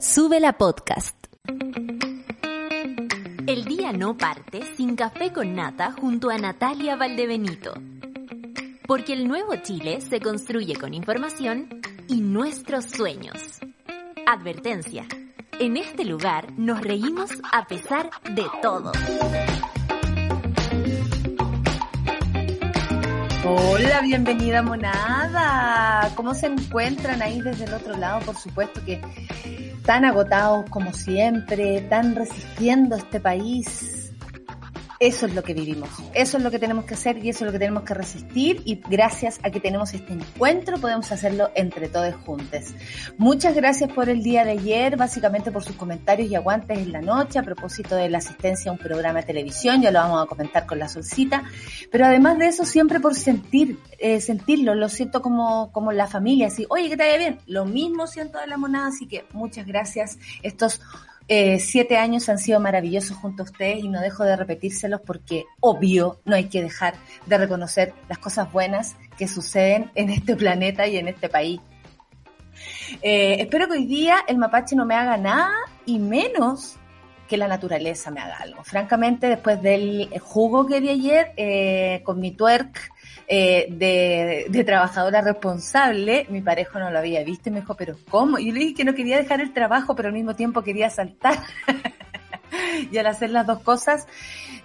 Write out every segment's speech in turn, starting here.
Sube la podcast. El día no parte sin café con nata junto a Natalia Valdebenito. Porque el nuevo Chile se construye con información y nuestros sueños. Advertencia. En este lugar nos reímos a pesar de todo. Hola, bienvenida monada. ¿Cómo se encuentran ahí desde el otro lado? Por supuesto que tan agotados como siempre, tan resistiendo este país. Eso es lo que vivimos, eso es lo que tenemos que hacer y eso es lo que tenemos que resistir y gracias a que tenemos este encuentro podemos hacerlo entre todos juntos. Muchas gracias por el día de ayer, básicamente por sus comentarios y aguantes en la noche a propósito de la asistencia a un programa de televisión, ya lo vamos a comentar con la solcita, pero además de eso siempre por sentir, eh, sentirlo, lo siento como, como la familia, así, oye, que te vaya bien, lo mismo siento de la monada, así que muchas gracias. Estos eh, siete años han sido maravillosos junto a ustedes y no dejo de repetírselos porque obvio no hay que dejar de reconocer las cosas buenas que suceden en este planeta y en este país. Eh, espero que hoy día el mapache no me haga nada y menos que la naturaleza me haga algo. Francamente, después del jugo que di ayer eh, con mi twerk eh, de, de, trabajadora responsable, mi pareja no lo había visto y me dijo, pero ¿cómo? Y le dije que no quería dejar el trabajo, pero al mismo tiempo quería saltar. y al hacer las dos cosas,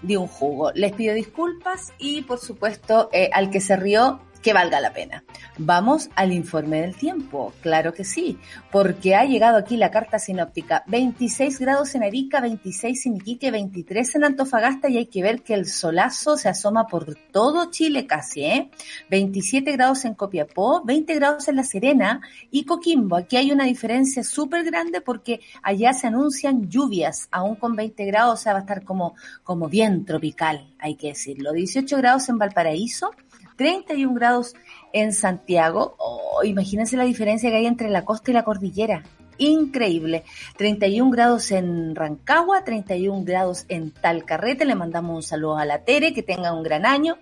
di un jugo. Les pido disculpas y, por supuesto, eh, al que se rió, que valga la pena. Vamos al informe del tiempo, claro que sí, porque ha llegado aquí la carta sinóptica. 26 grados en Arica, 26 en Iquique, 23 en Antofagasta y hay que ver que el solazo se asoma por todo Chile casi, ¿eh? 27 grados en Copiapó, 20 grados en La Serena y Coquimbo. Aquí hay una diferencia súper grande porque allá se anuncian lluvias, aún con 20 grados, o sea, va a estar como, como bien tropical, hay que decirlo. 18 grados en Valparaíso, 31 grados en Santiago. Oh, imagínense la diferencia que hay entre la costa y la cordillera increíble. 31 grados en Rancagua, 31 grados en Talcarrete, le mandamos un saludo a la Tere, que tenga un gran año.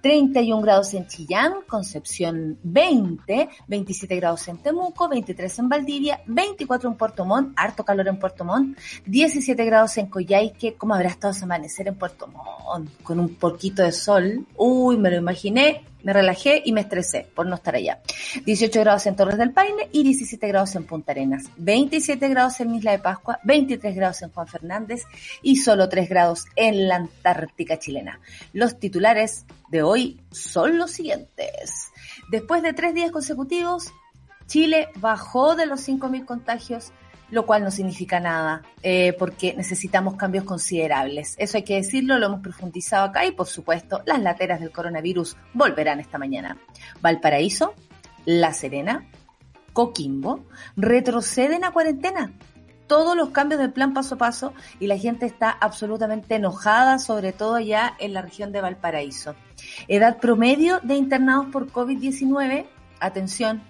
31 grados en Chillán, Concepción 20, 27 grados en Temuco, 23 en Valdivia, 24 en Puerto Montt, harto calor en Puerto Montt, 17 grados en Coyhaique, ¿cómo habrá estado ese amanecer en Puerto Montt? Con un poquito de sol, uy, me lo imaginé, me relajé y me estresé por no estar allá. 18 grados en Torres del Paine y 17 grados en Punta Arenas. 27 grados en Isla de Pascua, 23 grados en Juan Fernández y solo 3 grados en la Antártica chilena. Los titulares de hoy son los siguientes. Después de tres días consecutivos, Chile bajó de los 5.000 contagios lo cual no significa nada, eh, porque necesitamos cambios considerables. Eso hay que decirlo, lo hemos profundizado acá y por supuesto las lateras del coronavirus volverán esta mañana. Valparaíso, La Serena, Coquimbo, retroceden a cuarentena. Todos los cambios del plan paso a paso y la gente está absolutamente enojada, sobre todo ya en la región de Valparaíso. Edad promedio de internados por COVID-19, atención,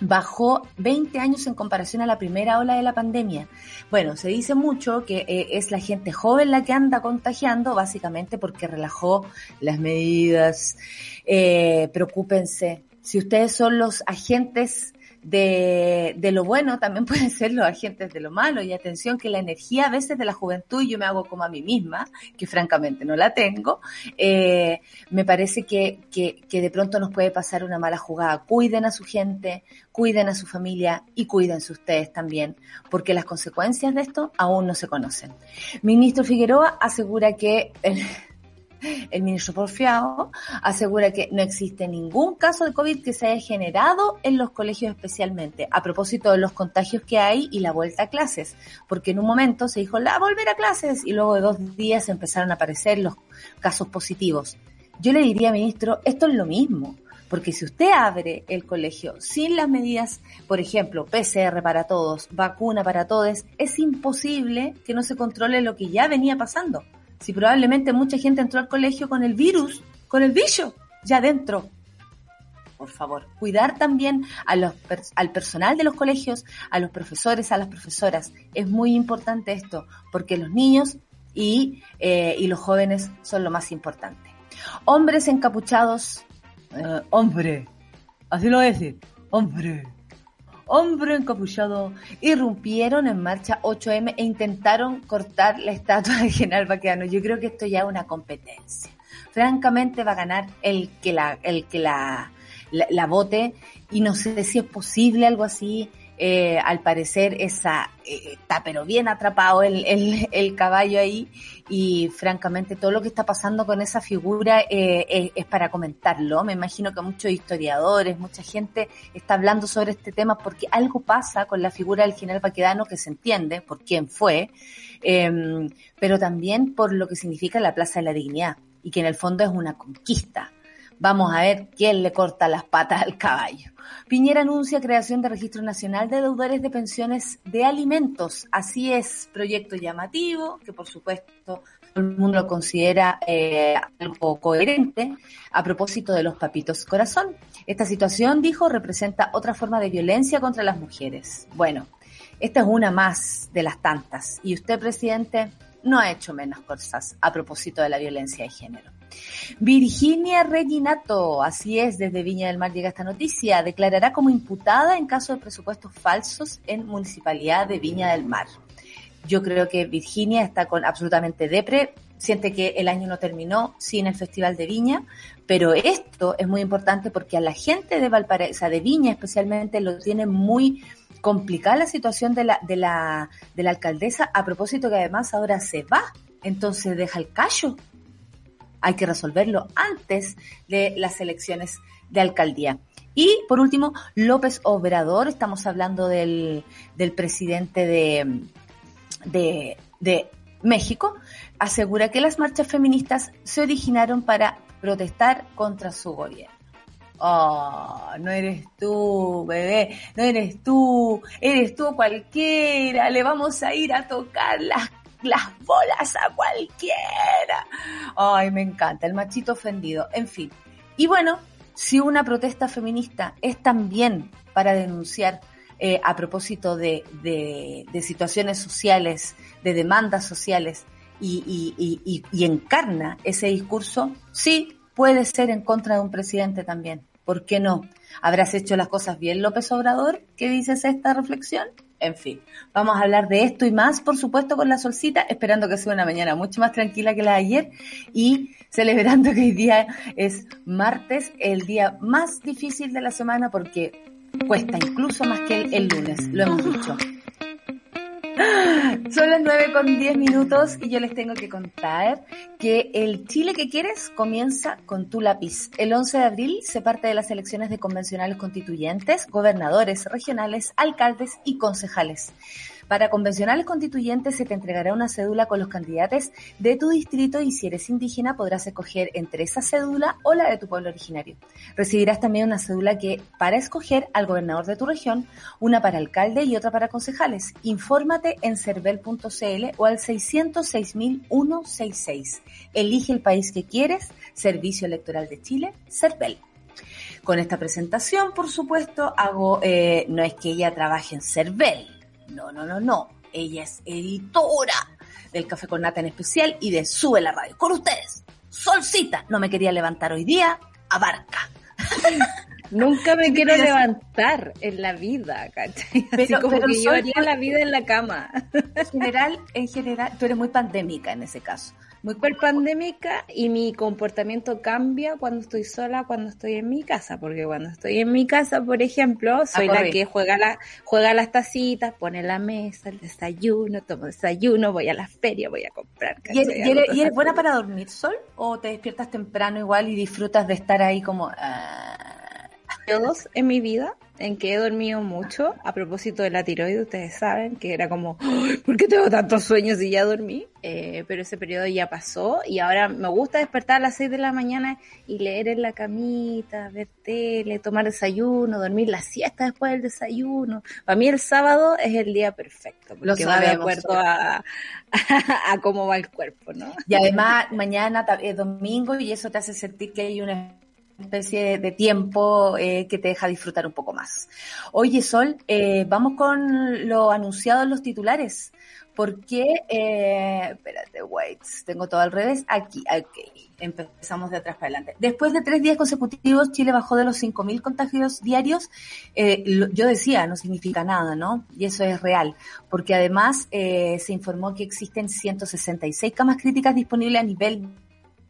bajó 20 años en comparación a la primera ola de la pandemia. Bueno, se dice mucho que eh, es la gente joven la que anda contagiando, básicamente porque relajó las medidas. Eh, preocúpense, si ustedes son los agentes de, de, lo bueno también pueden ser los agentes de lo malo. Y atención que la energía a veces de la juventud, yo me hago como a mí misma, que francamente no la tengo, eh, me parece que, que, que de pronto nos puede pasar una mala jugada. Cuiden a su gente, cuiden a su familia y cuídense ustedes también, porque las consecuencias de esto aún no se conocen. Ministro Figueroa asegura que... El, el ministro Porfiado asegura que no existe ningún caso de COVID que se haya generado en los colegios especialmente, a propósito de los contagios que hay y la vuelta a clases, porque en un momento se dijo la volver a clases y luego de dos días empezaron a aparecer los casos positivos. Yo le diría, ministro, esto es lo mismo. Porque si usted abre el colegio sin las medidas, por ejemplo, PCR para todos, vacuna para todos, es imposible que no se controle lo que ya venía pasando si probablemente mucha gente entró al colegio con el virus, con el bicho, ya dentro. Por favor, cuidar también al personal de los colegios, a los profesores, a las profesoras. Es muy importante esto, porque los niños y, eh, los jóvenes son lo más importante. Hombres encapuchados, eh, hombre, así lo voy a decir, hombre, hombro encapuchado, irrumpieron en marcha 8M e intentaron cortar la estatua de General Baqueano. Yo creo que esto ya es una competencia. Francamente va a ganar el que la, el que la, la, vote y no sé si es posible algo así. Eh, al parecer esa eh, está pero bien atrapado el, el, el caballo ahí y francamente todo lo que está pasando con esa figura eh, es, para comentarlo. Me imagino que muchos historiadores, mucha gente está hablando sobre este tema porque algo pasa con la figura del general Paquedano que se entiende por quién fue, em, pero también por lo que significa la Plaza de la Dignidad y que en el fondo es una conquista. Vamos a ver quién le corta las patas al caballo. Piñera anuncia creación de registro nacional de deudores de pensiones de alimentos. Así es, proyecto llamativo, que por supuesto todo el mundo lo considera eh, algo coherente a propósito de los papitos corazón. Esta situación, dijo, representa otra forma de violencia contra las mujeres. Bueno, esta es una más de las tantas. Y usted, presidente, no ha hecho menos cosas a propósito de la violencia de género. Virginia Reginato, así es, desde Viña del Mar llega esta noticia, declarará como imputada en caso de presupuestos falsos en Municipalidad de Viña del Mar. Yo creo que Virginia está con absolutamente depre, siente que el año no terminó sin el Festival de Viña, pero esto es muy importante porque a la gente de Valparaíso, de Viña especialmente, lo tiene muy complicada la situación de la, de la, de la alcaldesa, a propósito que además ahora se va, entonces deja el callo hay que resolverlo antes de las elecciones de alcaldía. Y por último, López Obrador, estamos hablando del, presidente de, de, de México, asegura que las marchas feministas se originaron para protestar contra su gobierno. Oh, no eres tú, bebé, no eres tú, eres tú cualquiera, le vamos a ir a tocar las las bolas a cualquiera. Ay, me encanta, el machito ofendido. En fin. Y bueno, si una protesta feminista es también para denunciar eh, a propósito de, de, situaciones sociales, de demandas sociales, y, y, y, encarna ese discurso, sí, puede ser en contra de un presidente también. ¿Por qué no? ¿Habrás hecho las cosas bien, López Obrador? ¿Qué dices esta reflexión? En fin, vamos a hablar de esto y más, por supuesto, con la solcita, esperando que sea una mañana mucho más tranquila que la de ayer y celebrando que hoy día es martes, el día más difícil de la semana porque cuesta incluso más que el, lunes, lo hemos dicho. Son las 9 con 10 minutos y yo les tengo que contar que el Chile que quieres comienza con tu lápiz. El 11 de abril se parte de las elecciones de convencionales constituyentes, gobernadores regionales, alcaldes y concejales. Para convencionales constituyentes se te entregará una cédula con los candidatos de tu distrito y si eres indígena podrás escoger entre esa cédula o la de tu pueblo originario. Recibirás también una cédula que para escoger al gobernador de tu región, una para alcalde y otra para concejales. Infórmate en cervel.cl o al 606.166. Elige el país que quieres, Servicio Electoral de Chile, Cervel con esta presentación, por supuesto, hago, eh, no es que ella trabaje en Cervel, no, no, no, no. Ella es editora del Café con Nata en especial y de Sube la Radio. Con ustedes, Solcita. No me quería levantar hoy día, abarca. Nunca me quiero levantar en la vida, ¿cachai? Pero, como que yo haría la vida en la cama. En general, en general, tú eres muy pandémica en ese caso muy pandémica y mi comportamiento cambia cuando estoy sola, cuando estoy en mi casa, porque cuando estoy en mi casa, por ejemplo, soy la que juega la juega las tacitas, pone la mesa, el desayuno, tomo desayuno, voy a la feria, voy a comprar. ¿Y, eres, buena para dormir sol o te despiertas temprano igual y disfrutas de estar ahí como uh... todos en mi vida en que he dormido mucho, a propósito de la tiroides, ustedes saben, que era como, ¿por qué tengo tantos sueños y ya dormí? Eh, pero ese periodo ya pasó y ahora me gusta despertar a las 6 de la mañana y leer en la camita, ver tele, tomar desayuno, dormir la siesta después del desayuno. Para mí el sábado es el día perfecto, porque va de acuerdo a, a, cómo va el cuerpo, ¿no? Y además mañana es domingo y eso te hace sentir que hay una especie de tiempo eh, que te deja disfrutar un poco más. Oye, Sol, eh, vamos con lo anunciado en los titulares. Porque, eh, espérate, wait, tengo todo al revés. Aquí, ok, empezamos de atrás para adelante. Después de tres días consecutivos, Chile bajó de los 5.000 contagios diarios. Eh, yo decía, no significa nada, ¿no? Y eso es real, porque además eh, se informó que existen 166 camas críticas disponibles a nivel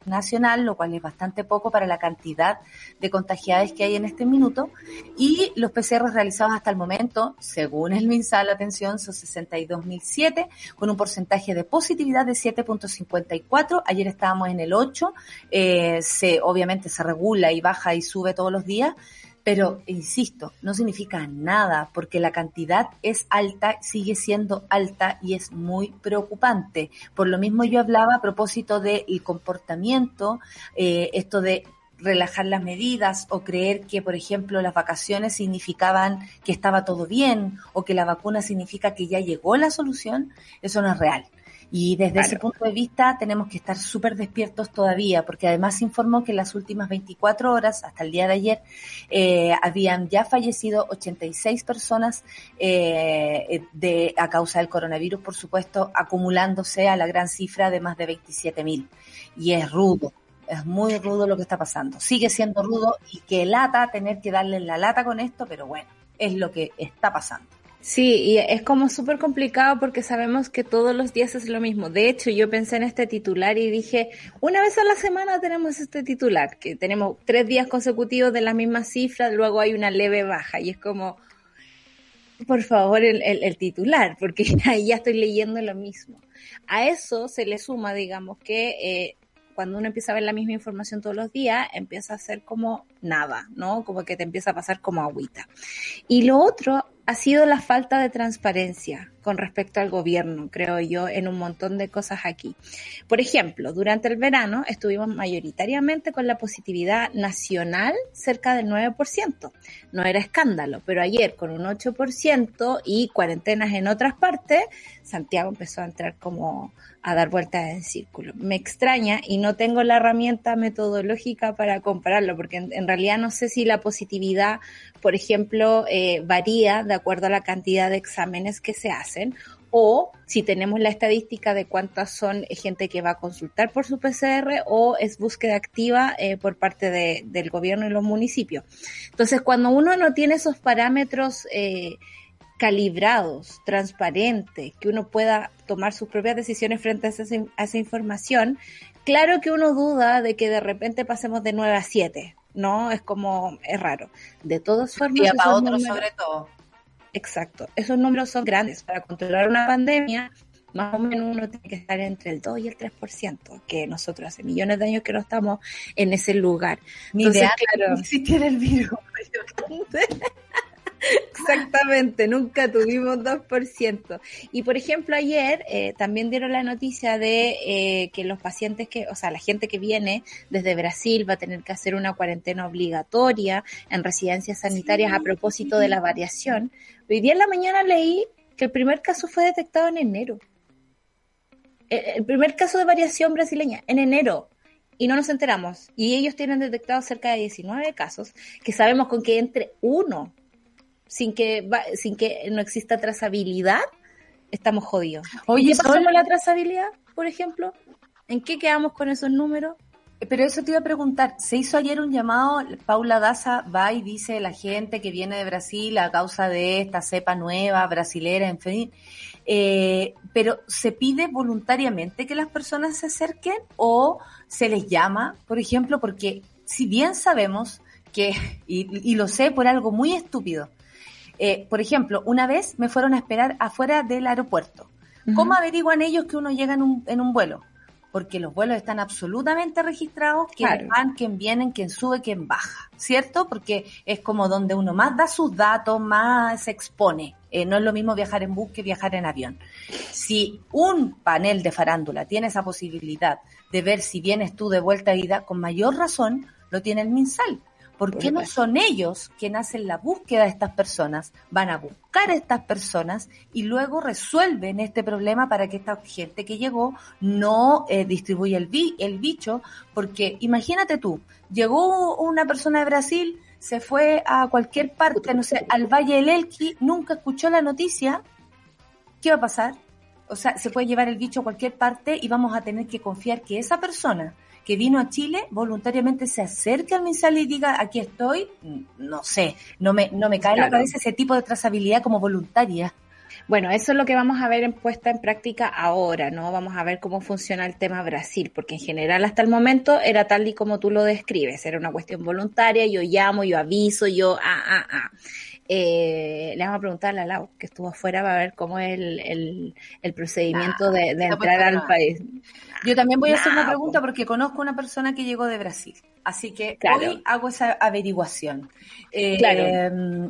nacional, lo cual es bastante poco para la cantidad de contagiadas que hay en este minuto. Y los PCR realizados hasta el momento, según el MinSal, atención, son 62.007, con un porcentaje de positividad de 7.54. Ayer estábamos en el 8. Eh, se, obviamente se regula y baja y sube todos los días. Pero, insisto, no significa nada porque la cantidad es alta, sigue siendo alta y es muy preocupante. Por lo mismo yo hablaba a propósito del comportamiento, eh, esto de relajar las medidas o creer que, por ejemplo, las vacaciones significaban que estaba todo bien o que la vacuna significa que ya llegó la solución, eso no es real. Y desde ese punto de vista tenemos que estar súper despiertos todavía, porque además se informó que en las últimas 24 horas, hasta el día de ayer, eh, habían ya fallecido 86 personas eh, de, a causa del coronavirus, por supuesto, acumulándose a la gran cifra de más de 27 mil. Y es rudo, es muy rudo lo que está pasando. Sigue siendo rudo y que lata tener que darle la lata con esto, pero bueno, es lo que está pasando. Sí, y es como súper complicado porque sabemos que todos los días es lo mismo. De hecho, yo pensé en este titular y dije, una vez a la semana tenemos este titular, que tenemos tres días consecutivos de la misma cifra, luego hay una leve baja y es como, por favor, el, el, titular, porque ahí ya estoy leyendo lo mismo. A eso se le suma, digamos, que eh, cuando uno empieza a ver la misma información todos los días, empieza a ser como nada, ¿no? Como que te empieza a pasar como agüita. Y lo otro ha sido la falta de transparencia con respecto al gobierno, creo yo, en un montón de cosas aquí. Por ejemplo, durante el verano estuvimos mayoritariamente con la positividad nacional cerca del 9%. No era escándalo, pero ayer con un 8% y cuarentenas en otras partes, Santiago empezó a entrar como a dar vueltas en círculo. Me extraña y no tengo la herramienta metodológica para compararlo, porque en, realidad no sé si la positividad, por ejemplo, eh, varía de acuerdo a la cantidad de exámenes que se hacen o si tenemos la estadística de cuántas son gente que va a consultar por su PCR o es búsqueda activa eh, por parte de, del gobierno y los municipios. Entonces, cuando uno no tiene esos parámetros eh, calibrados, transparentes, que uno pueda tomar sus propias decisiones frente a esa, a esa, información, claro que uno duda de que de repente pasemos de 9 a 7, ¿no? Es como, es raro. De todas formas... Y para otros sobre todo. Exacto. Esos números son grandes. Para controlar una pandemia, más o menos uno tiene que estar entre el 2 y el 3%, que nosotros hace millones de años que no estamos en ese lugar. Ni Entonces, claro, ni el virus. Exactamente, nunca tuvimos 2%. Y por ejemplo, ayer eh, también dieron la noticia de eh, que los pacientes que, o sea, la gente que viene desde Brasil va a tener que hacer una cuarentena obligatoria en residencias sanitarias a propósito de la variación. Hoy día en la mañana leí que el primer caso fue detectado en enero. Eh, el primer caso de variación brasileña, en enero y no nos enteramos. Y ellos tienen detectado cerca de 19 casos, que sabemos con que entre uno sin que, sin que no exista trazabilidad, estamos jodidos. Oye, ¿qué pasó con la trazabilidad, por ejemplo? ¿En qué quedamos con esos números? Pero eso te iba a preguntar, se hizo ayer un llamado, Paula Daza va y dice la gente que viene de Brasil a causa de esta cepa nueva, brasilera, en fin, eh, pero ¿se pide voluntariamente que las personas se acerquen o se les llama, por ejemplo, porque si bien sabemos que, y lo sé por algo muy estúpido, eh, por ejemplo, una vez me fueron a esperar afuera del aeropuerto. ¿Cómo averiguan ellos que uno llega en un, en un vuelo? Porque los vuelos están absolutamente registrados, quién van, quién vienen, quién sube, quién baja, ¿cierto? Porque es como donde uno más da sus datos, más se expone. Eh, no es lo mismo viajar en bus que viajar en avión. Si un panel de farándula tiene esa posibilidad de ver si vienes tú de vuelta a ida, con mayor razón lo tiene el MinSal ¿Por qué no son ellos quienes hacen la búsqueda de estas personas? Van a buscar a estas personas y luego resuelven este problema para que esta gente que llegó no eh, distribuya el, el bicho, porque imagínate tú, llegó una persona de Brasil, se fue a cualquier parte, no sé, al Valle del Elqui, nunca escuchó la noticia, ¿qué va a pasar? O sea, se puede llevar el bicho a cualquier parte y vamos a tener que confiar que esa persona que vino a Chile voluntariamente se acerque al MinSal y diga aquí estoy, no sé, no me, no me cae en la cabeza ese tipo de trazabilidad como voluntaria. Bueno, eso es lo que vamos a ver en puesta en práctica ahora, ¿no? Vamos a ver cómo funciona el tema Brasil, porque en general hasta el momento era tal y como tú lo describes, era una cuestión voluntaria, yo llamo, yo aviso, yo, ah, ah, ah. Eh, le vamos a preguntar a Lau, que estuvo afuera, va a ver cómo es el, el, procedimiento de, entrar al país. Yo también voy a hacer una pregunta porque conozco una persona que llegó de Brasil, así que hoy hago esa averiguación. Eh,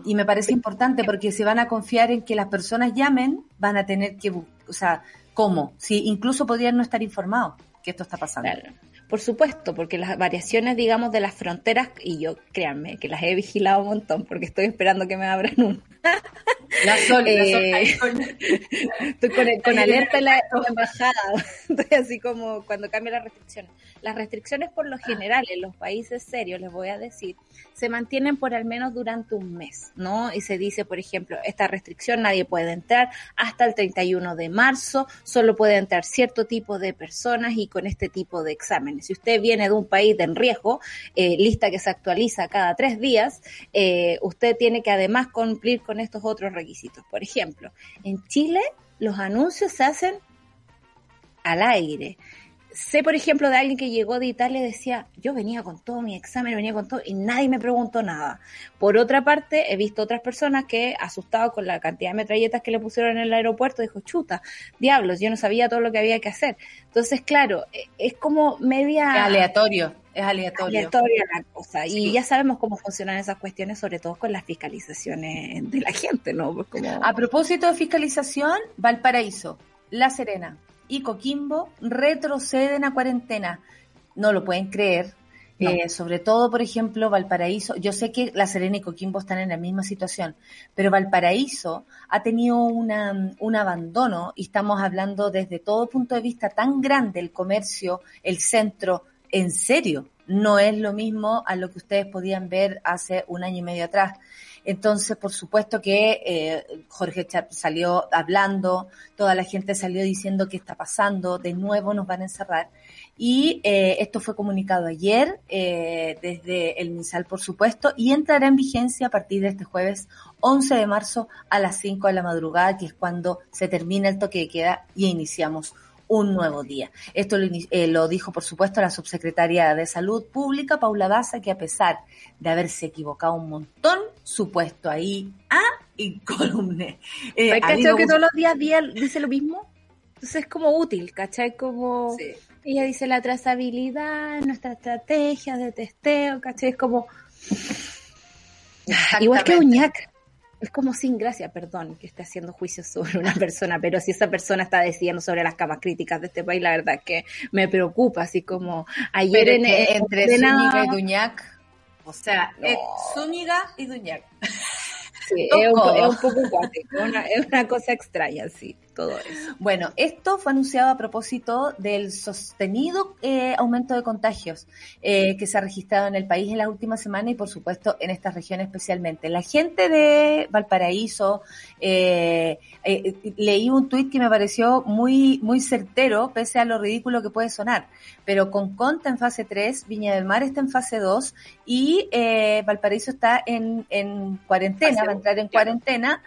y me parece importante porque se van a confiar en que las personas llamen, van a tener que, o sea, ¿cómo? Si incluso podrían no estar informados que esto está pasando. Por supuesto, porque las variaciones, digamos, de las fronteras, y yo créanme que las he vigilado un montón, porque estoy esperando que me abran un. La sol, eh, Estoy con, alerta en la, embajada. Estoy así como cuando cambia la restricción. Las restricciones, por lo general, en los países serios, les voy a decir, se mantienen por al menos durante un mes, ¿no? Y se dice, por ejemplo, esta restricción nadie puede entrar hasta el 31 de marzo, solo puede entrar cierto tipo de personas y con este tipo de Si usted viene de un país de en riesgo, eh, lista que se actualiza cada tres días, eh, usted tiene que además cumplir con estos otros requisitos. Por ejemplo, en Chile los anuncios se hacen al aire sé, por ejemplo, de alguien que llegó de Italia y decía, yo venía con todo mi examen, venía con todo y nadie me preguntó nada. Por otra parte, he visto otras personas que, asustados con la cantidad de metralletas que le pusieron en el aeropuerto, dijo, chuta, diablos, yo no sabía todo lo que había que hacer. Entonces, claro, e, es como media... Es aleatorio. Es aleatorio. Aleatoria la cosa. Y ya sabemos cómo funcionan esas cuestiones, sobre todo con las fiscalizaciones de la gente, ¿no? Pues como... A propósito de fiscalización, Valparaíso, La Serena, y Coquimbo retroceden a cuarentena. No lo pueden creer. Eh, sobre todo, por ejemplo, Valparaíso, yo sé que La Serena y Coquimbo están en la misma situación, pero Valparaíso ha tenido una, un abandono y estamos hablando desde todo punto de vista tan grande, el comercio, el centro, en serio, no es lo mismo a lo que ustedes podían ver hace un año y medio atrás. Entonces, por supuesto que eh, Jorge salió hablando, toda la gente salió diciendo qué está pasando, de nuevo nos van a encerrar. Y eh, esto fue comunicado ayer eh, desde el MinSal, por supuesto, y entrará en vigencia a partir de este jueves 11 de marzo a las 5 de la madrugada, que es cuando se termina el toque de queda y iniciamos un nuevo día. Esto eh, lo, dijo, por supuesto, la subsecretaria de Salud Pública, Paula Daza, que a pesar de haberse equivocado un montón, supuesto ahí a columne. Eh, que todos los días dice lo mismo? Entonces es como útil, ¿cachai? Como ella dice la trazabilidad, nuestra estrategia de testeo, ¿cachai? Es como... Igual que Uñac es como sin gracia, perdón, que esté haciendo juicios sobre una persona, pero si esa persona está decidiendo sobre las camas críticas de este país, la verdad es que me preocupa, así como ayer en, entre Zúñiga y Duñac, o sea, Zúñiga y Duñac. Sí, es un, es un, poco cuático, es una cosa extraña, sí todo eso. Bueno, esto fue anunciado a propósito del sostenido eh, aumento de contagios eh, que se ha registrado en el país en las últimas semanas y por supuesto en esta región especialmente. La gente de Valparaíso, eh, leí un tuit que me pareció muy, muy certero, pese a lo ridículo que puede sonar, pero con Conta en fase 3, Viña del Mar está en fase 2 y Valparaíso está en, en cuarentena, va a entrar en cuarentena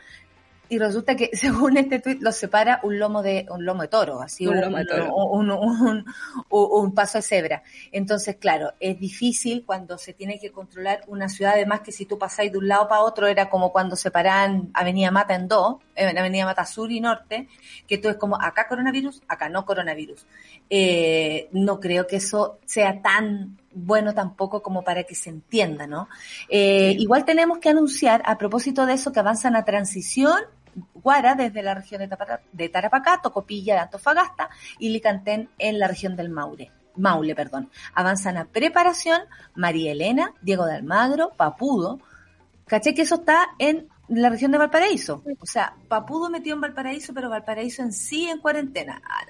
y resulta que según este tuit los separa un lomo de un lomo de toro, así un, un, paso de cebra. Entonces, claro, es difícil cuando se tiene que controlar una ciudad, además que si tú pasáis de un lado para otro era como cuando separaban Avenida Mata en dos, en Avenida Mata Sur y Norte, que tú es como acá coronavirus, acá no coronavirus. Eh, no creo que eso sea tan bueno tampoco como para que se entienda, ¿no? Eh, igual tenemos que anunciar, a propósito de eso, que avanzan a transición Guara desde la región de, Tarapacá, Tocopilla de Antofagasta y Licantén en la región del Maure. Maule, perdón. Avanzan a preparación María Elena, Diego de Almagro, Papudo. ¿Caché que eso está en la región de Valparaíso? O sea, Papudo metió en Valparaíso, pero Valparaíso en sí en cuarentena. Ah,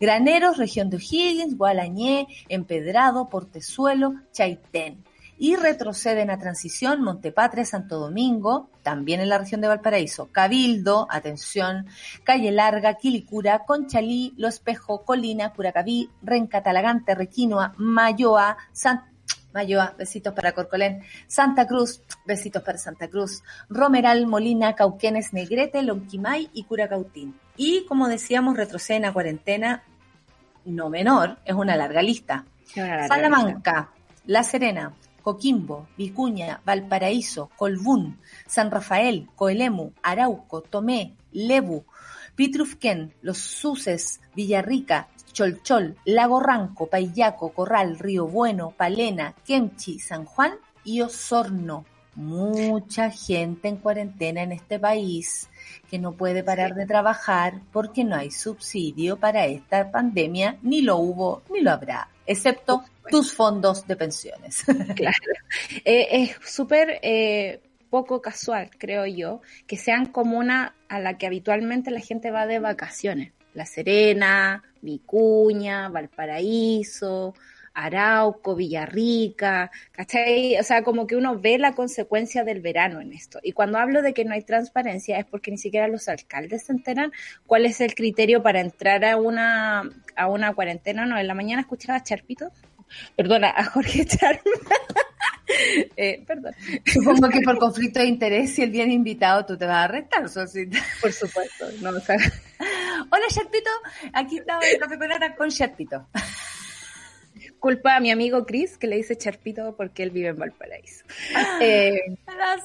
Graneros, región de O'Higgins, Gualañé, Empedrado, Portezuelo, Chaitén y retroceden a Transición, Montepatria, Santo Domingo, también en la región de Valparaíso, Cabildo, atención, Calle Larga, Quilicura, Conchalí, Lo Espejo, Colina, Curacaví, Renca, Talagante, Requinoa, Mayoa, San Mayoa, besitos para Corcolén, Santa Cruz, besitos para Santa Cruz, Romeral, Molina, Cauquenes, Negrete, Lonquimay y Curacautín. Y como decíamos, retroceden a cuarentena no menor, es una larga lista. Salamanca, La Serena, Coquimbo, Vicuña, Valparaíso, Colbún, San Rafael, Coelemu, Arauco, Tomé, Lebu, Pitrufquén, Los Suces, Villarrica, Cholchol, Lago Ranco, Payaco, Corral, Río Bueno, Palena, Quemchi, San Juan y Osorno. Mucha gente en cuarentena en este país que no puede parar de trabajar porque no hay subsidio para esta pandemia, ni lo hubo ni lo habrá, excepto tus fondos de pensiones. Claro. Eh, es súper eh, poco casual, creo yo, que sean comunas a la que habitualmente la gente va de vacaciones. La Serena, Vicuña, Valparaíso, Arauco, Villarrica, ¿cachai? O sea, como que uno ve la consecuencia del verano en esto. Y cuando hablo de que no hay transparencia es porque ni siquiera los alcaldes se enteran cuál es el criterio para entrar a una, a una cuarentena. No, en la mañana escuchaba a Charpito, perdona, a Jorge Charma. eh, perdón. Supongo que por conflicto de interés, si el bien invitado, tú te vas a arrestar, Sosita. Por supuesto. No, Hola, Charpito. Aquí estamos en Café con con Charpito culpa a mi amigo Chris que le dice Charpito porque él vive en Valparaíso. Eh,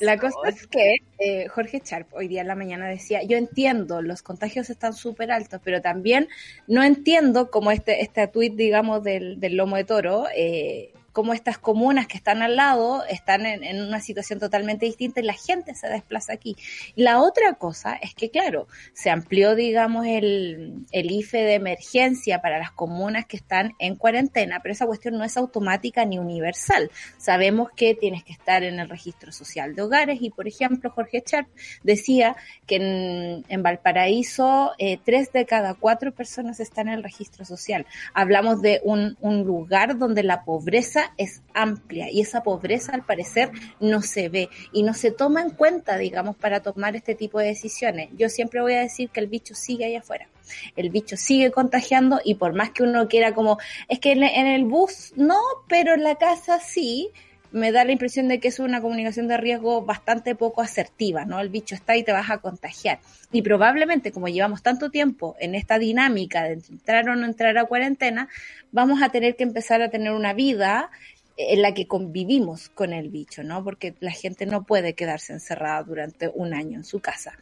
la cosa es que eh, Jorge Charp hoy día en la mañana decía, yo entiendo, los contagios están súper altos, pero también no entiendo como este, este tuit, digamos, del, del lomo de toro, eh, como estas comunas que están al lado están en, una situación totalmente distinta y la gente se desplaza aquí. la otra cosa es que, claro, se amplió, digamos, el, el IFE de emergencia para las comunas que están en cuarentena, pero esa cuestión no es automática ni universal. Sabemos que tienes que estar en el registro social de hogares y, por ejemplo, Jorge Charp decía que en, en Valparaíso eh, tres de cada cuatro personas están en el registro social. Hablamos de un, un lugar donde la pobreza es amplia y esa pobreza al parecer no se ve y no se toma en cuenta, digamos, para tomar este tipo de decisiones. Yo siempre voy a decir que el bicho sigue ahí afuera. El bicho sigue contagiando y por más que uno quiera como, es que en el bus no, pero en la casa sí, me da la impresión de que es una comunicación de riesgo bastante poco asertiva, ¿no? El bicho está y te vas a contagiar. Y probablemente, como llevamos tanto tiempo en esta dinámica de entrar o no entrar a cuarentena, vamos a tener que empezar a tener una vida en la que convivimos con el bicho, ¿no? Porque la gente no puede quedarse encerrada durante un año en su casa.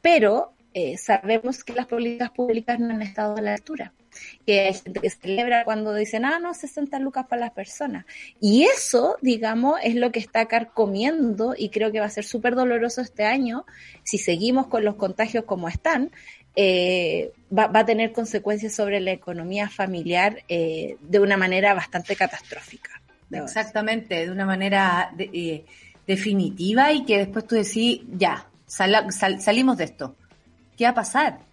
Pero eh, sabemos que las políticas públicas no han estado a la altura que hay gente que celebra cuando dicen, ah, no, 60 lucas para las personas. Y eso, digamos, es lo que está carcomiendo y creo que va a ser súper doloroso este año si seguimos con los contagios como están. Eh, va, a tener consecuencias sobre la economía familiar eh, de una manera bastante catastrófica. Exactamente, de una manera eh, definitiva y que después tú decís, ya, salimos de esto. ¿Qué va a pasar?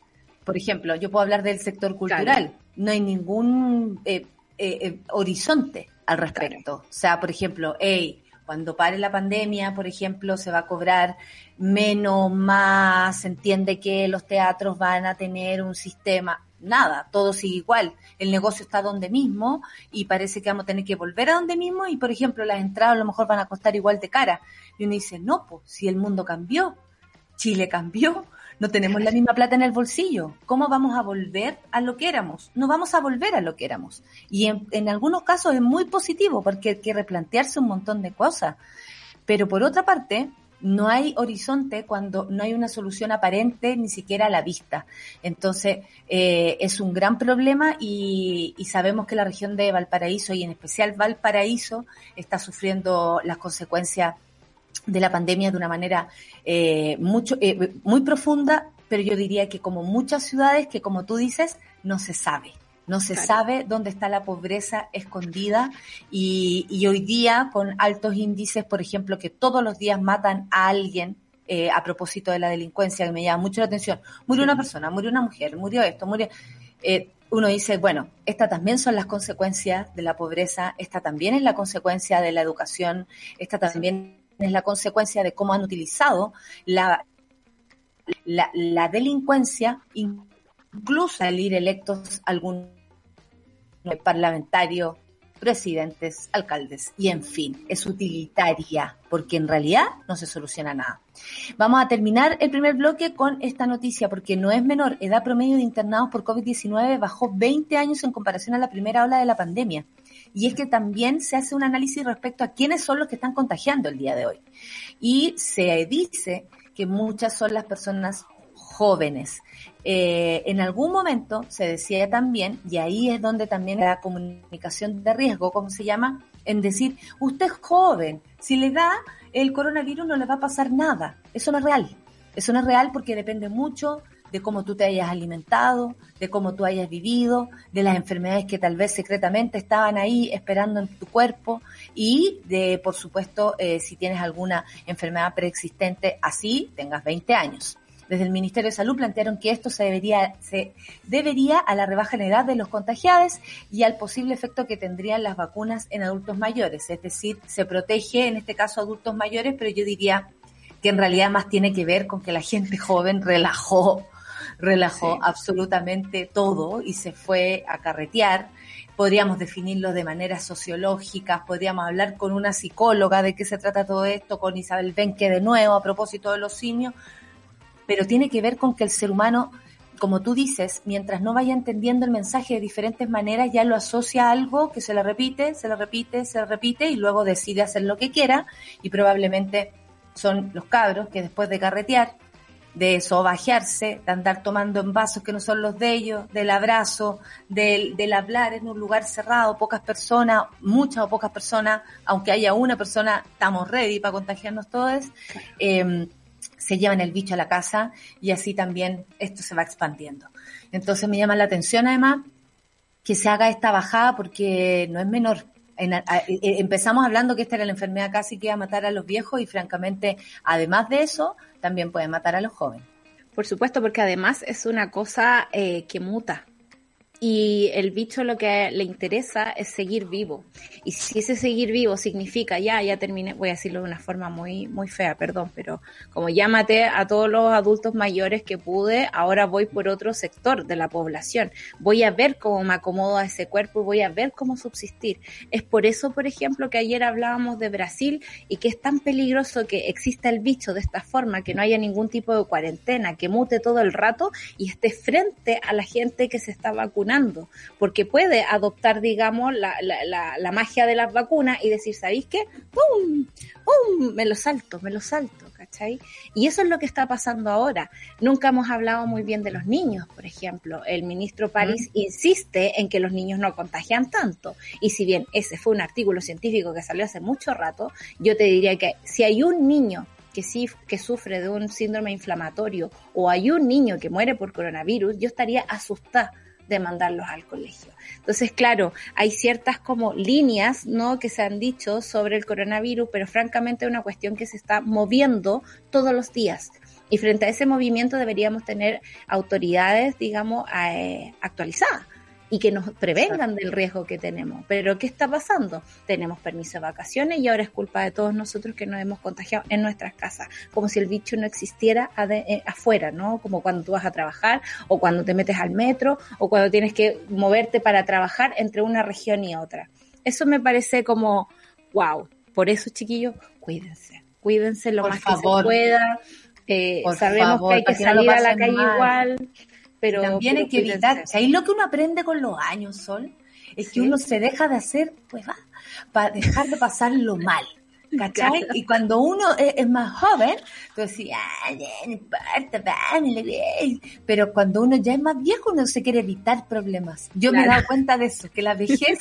Por ejemplo, yo puedo hablar del sector cultural. No hay ningún eh, eh, eh, horizonte al respecto. O sea, por ejemplo, hey, cuando pare la pandemia, por ejemplo, se va a cobrar menos, más, se entiende que los teatros van a tener un sistema, nada, todo sigue igual, el negocio está donde mismo y parece que vamos a tener que volver a donde mismo y, por ejemplo, las entradas a lo mejor van a costar igual de cara. Y uno dice, no, pues si el mundo cambió, Chile cambió, no tenemos la misma plata en el bolsillo. ¿Cómo vamos a volver a lo que éramos? No vamos a volver a lo que éramos. Y en, algunos casos es muy positivo porque hay que replantearse un montón de cosas. Pero por otra parte, no hay horizonte cuando no hay una solución aparente ni siquiera a la vista. Entonces, eh, es un gran problema y, y, sabemos que la región de Valparaíso y en especial Valparaíso está sufriendo las consecuencias de la pandemia de una manera eh, mucho, eh, muy profunda, pero yo diría que como muchas ciudades que como tú dices, no se sabe. No se sabe dónde está la pobreza escondida y, hoy día con altos índices, por ejemplo, que todos los días matan a alguien eh, a propósito de la delincuencia, que me llama mucho la atención. Murió una persona, murió una mujer, murió esto, murió... Eh, uno dice, bueno, estas también son las consecuencias de la pobreza, esta también es la consecuencia de la educación, esta también es la consecuencia de cómo han utilizado la, la, la delincuencia, incluso salir electos algún parlamentario, presidentes, alcaldes y en fin, es utilitaria porque en realidad no se soluciona nada. Vamos a terminar el primer bloque con esta noticia porque no es menor. Edad promedio de internados por COVID-19 bajó 20 años en comparación a la primera ola de la pandemia. Y es que también se hace un análisis respecto a quiénes son los que están contagiando el día de hoy. Y se dice que muchas son las personas jóvenes. Eh, en algún momento se decía también, y ahí es donde también la comunicación de riesgo, ¿cómo se llama? En decir, usted es joven, si le da el coronavirus no le va a pasar nada. Eso no es real. Eso no es real porque depende mucho de cómo tú te hayas alimentado, de cómo tú hayas vivido, de las enfermedades que tal vez secretamente estaban ahí esperando en tu cuerpo y de, por supuesto, eh, si tienes alguna enfermedad preexistente, así tengas 20 años. Desde el Ministerio de Salud plantearon que esto se debería, se debería a la rebaja en edad de los contagiados y al posible efecto que tendrían las vacunas en adultos mayores. Es decir, se protege en este caso a adultos mayores, pero yo diría que en realidad más tiene que ver con que la gente joven relajó, relajó absolutamente todo y se fue a carretear. Podríamos definirlo de manera sociológica, podríamos hablar con una psicóloga de qué se trata todo esto, con Isabel Benque de nuevo a propósito de los simios, pero tiene que ver con que el ser humano, como tú dices, mientras no vaya entendiendo el mensaje de diferentes maneras, ya lo asocia a algo que se le repite, se le repite, se le repite y luego decide hacer lo que quiera y probablemente son los cabros que después de carretear, de sobajearse, de andar tomando en vasos que no son los de ellos, del abrazo, del, del hablar en un lugar cerrado, pocas personas, muchas o pocas personas, aunque haya una persona, estamos ready para contagiarnos todos. Eh, se llevan el bicho a la casa y así también esto se va expandiendo. Entonces me llama la atención además que se haga esta bajada porque no es menor. E, e, empezamos hablando que esta era la enfermedad casi que iba a matar a los viejos y francamente, además de eso, también puede matar a los jóvenes. Por supuesto, porque además es una cosa eh, que muta y el bicho lo que le interesa es seguir vivo. Y si ese seguir vivo significa ya, ya terminé, voy a decirlo de una forma muy, muy fea, perdón, pero como ya maté a todos los adultos mayores que pude, ahora voy por otro sector de la población. Voy a ver cómo me acomodo a ese cuerpo y voy a ver cómo subsistir. Es por eso, por ejemplo, que ayer hablábamos de Brasil y que es tan peligroso que exista el bicho de esta forma, que no haya ningún tipo de cuarentena, que mute todo el rato y esté frente a la gente que se está vacunando porque puede adoptar, digamos, la, la, la, magia de las vacunas y decir, ¿sabéis qué? ¡Pum! ¡Pum! Me lo salto, me lo salto, ¿cachai? Y eso es lo que está pasando ahora. Nunca hemos hablado muy bien de los niños, por ejemplo. El ministro París insiste en que los niños no contagian tanto. Y si bien ese fue un artículo científico que salió hace mucho rato, yo te diría que si hay un niño que, sí, que sufre de un síndrome inflamatorio o hay un niño que muere por coronavirus, yo estaría asustada de mandarlos al colegio. Entonces, claro, hay ciertas como líneas, ¿no? Que se han dicho sobre el coronavirus, pero francamente es una cuestión que se está moviendo todos los días. Y frente a ese movimiento deberíamos tener autoridades, digamos, eh, actualizadas y que nos prevengan del riesgo que tenemos. Pero ¿qué está pasando? Tenemos permiso de vacaciones y ahora es culpa de todos nosotros que nos hemos contagiado en nuestras casas, como si el bicho no existiera eh, afuera, ¿no? Como cuando tú vas a trabajar o cuando te metes al metro o cuando tienes que moverte para trabajar entre una región y otra. Eso me parece como, wow. Por eso, chiquillos, cuídense. Cuídense lo más que se pueda. Eh, sabemos que hay que salir a la calle igual pero también hay que evitar, si ahí lo que uno aprende con los años, Sol, es que uno se deja de hacer, pues va, para dejar de pasarlo mal. ¿Cachai? Y cuando uno es, más joven, tú decís, ah, no importa, pero cuando uno ya es más viejo, uno se quiere evitar problemas. Yo me he dado cuenta de eso, que la vejez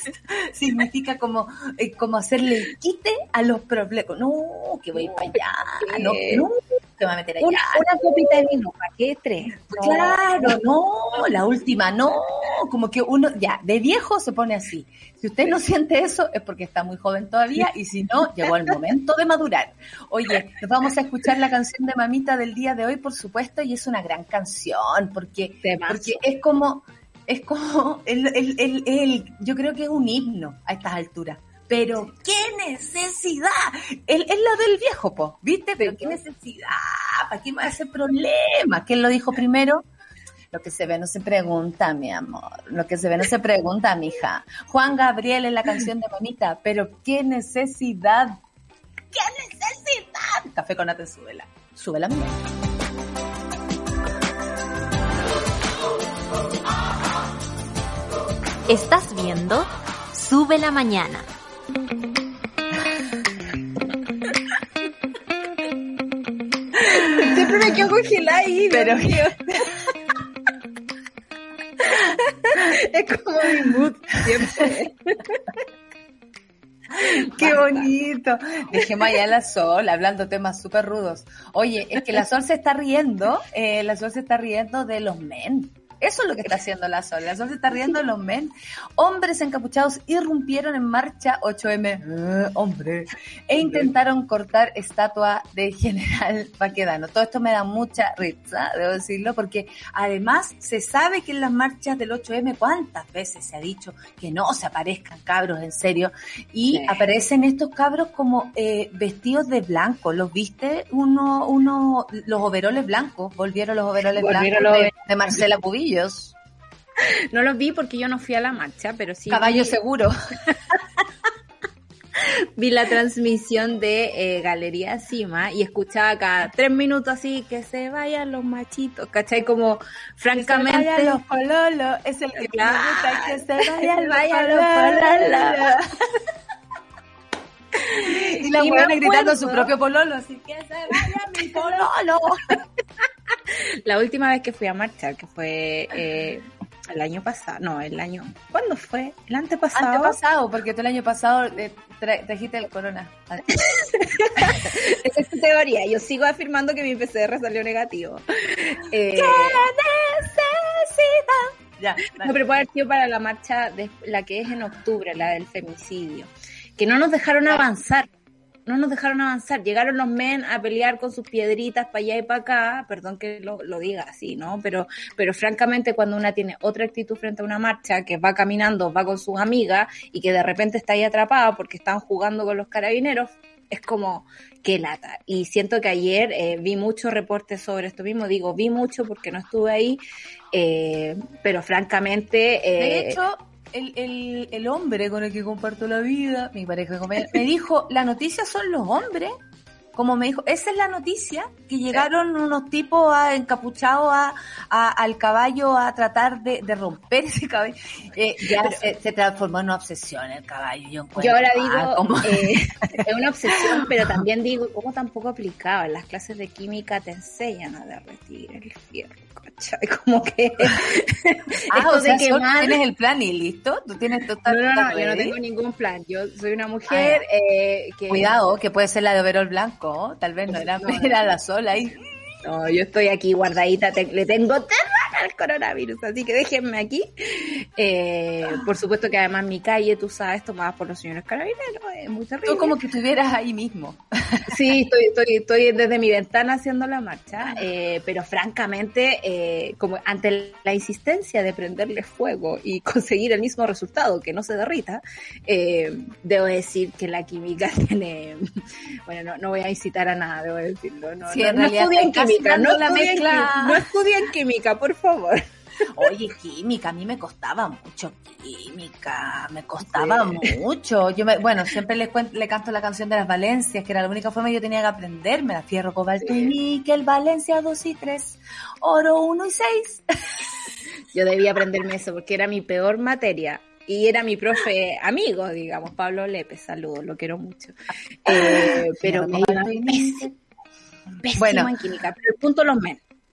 significa como, eh, como hacerle quite a los problemas. No, que voy para allá, no, no, va a meter allá. Una, copita de vino, ¿para qué tres? Claro, no, la última no, como que uno, ya, de viejo se pone así. Si usted no siente eso, es porque está muy joven todavía, y si no, llegó el momento de madurar. Oye, nos vamos a escuchar la canción de Mamita del día de hoy, por supuesto, y es una gran canción, porque, porque es como, es como, el, el, el, el, yo creo que es un himno a estas alturas pero qué necesidad. Es la del viejo, po, ¿viste? Pero qué necesidad, ¿para qué me hace problema? ¿Quién lo dijo primero? Lo que se ve no se pregunta, mi amor. Lo que se ve no se pregunta, mija. Juan Gabriel en la canción de Mamita, pero qué necesidad. ¡Qué necesidad! Café con ate, súbela. Súbela, mía. Estás viendo Sube la Mañana. Siempre me quedo congelada ahí, pero es como mi mood siempre. Qué bonito. Dejemos allá la Sol hablando temas súper rudos. Oye, es que la Sol se está riendo, eh, la Sol se está riendo de los men. Eso es lo que está haciendo la Sol. La Sol se está riendo de los men. Hombres encapuchados irrumpieron en marcha 8M, eh, hombre, e intentaron cortar estatua de General Paquedano. Todo esto me da mucha risa, debo decirlo, porque además se sabe que en las marchas del 8M, ¿cuántas veces se ha dicho que no se aparezcan cabros en serio? Y aparecen estos cabros como eh, vestidos de blanco. ¿Los viste? Uno, uno, los overoles blancos, volvieron los overoles blancos de, de Marcela Pubillo. No los vi porque yo no fui a la marcha, pero sí. Caballo seguro. vi la transmisión de eh, Galería Cima y escuchaba cada tres minutos así que se vayan los machitos, ¿cachai? Como francamente. Que se vayan los pololos, es el que claro. me gusta, que se vayan, vayan los pololos. y la buena gritando su propio pololo, así que se vaya mi pololo. la última vez que fui a marchar, que fue eh, el año pasado, no, el año, ¿cuándo fue? El antepasado. Antepasado, porque tú el año pasado eh, tra trajiste el corona. Esa es tu teoría, yo sigo afirmando que mi PCR salió negativo. Eh, ¡Qué necesidad! Ya, no, pero puede haber sido para la marcha, de, la que es en octubre, la del femicidio, que no nos dejaron avanzar no nos dejaron avanzar. Llegaron los men a pelear con sus piedritas para allá y para acá, perdón que lo, lo, diga así, ¿no? Pero, pero francamente cuando una tiene otra actitud frente a una marcha, que va caminando, va con sus amigas y que de repente está ahí atrapada porque están jugando con los carabineros, es como que lata. Y siento que ayer eh, vi muchos reportes sobre esto mismo, digo, vi mucho porque no estuve ahí, eh, pero francamente... Eh, de hecho, el, el, el, hombre con el que comparto la vida, mi pareja me dijo, la noticia son los hombres. Como me dijo, esa es la noticia, que llegaron unos tipos a, encapuchados a, a, al caballo a tratar de, de romper ese caballo. Eh, ya Pero, se, se, transformó en una obsesión el caballo. Yo, yo ahora digo, ah, eh, es una obsesión, pero también digo, ¿cómo tampoco aplicaba? En las clases de química te enseñan a derretir el fierro. ¿cachai? Como que... ah, o sea, quemar... tienes el plan y listo, tú tienes total... No, no, no, yo no tengo ningún plan, yo soy una mujer ah, eh, que... Cuidado, que puede ser la de overol blanco, tal vez no era, era la sola ahí. No, yo estoy aquí guardadita, te, le tengo terror al coronavirus, así que déjenme aquí. Eh, por supuesto que además mi calle, tú sabes, tomada por los señores carabineros, es muy terrible. Tú como que estuvieras ahí mismo. Sí, estoy, estoy, estoy desde mi ventana haciendo la marcha, eh, pero francamente, eh, como ante la insistencia de prenderle fuego y conseguir el mismo resultado, que no se derrita, eh, debo decir que la química tiene, bueno, no, no voy a incitar a nada, debo decirlo, no, sí, no, no estudien química, no la estudien, mezcla. no estudien química, por favor. Oye, química, a mí me costaba mucho química, me costaba sí. mucho. Yo me, bueno, siempre le, cuento, le canto la canción de las Valencias, que era la única forma que yo tenía que aprenderme, la fierro, cobalto sí. y níquel, Valencia 2 y 3, oro 1 y 6. Yo debía aprenderme eso porque era mi peor materia y era mi profe amigo, digamos, Pablo Lepe, saludos, lo quiero mucho. Eh, pero me iba pésimo, pésimo bueno, en química, pero el punto los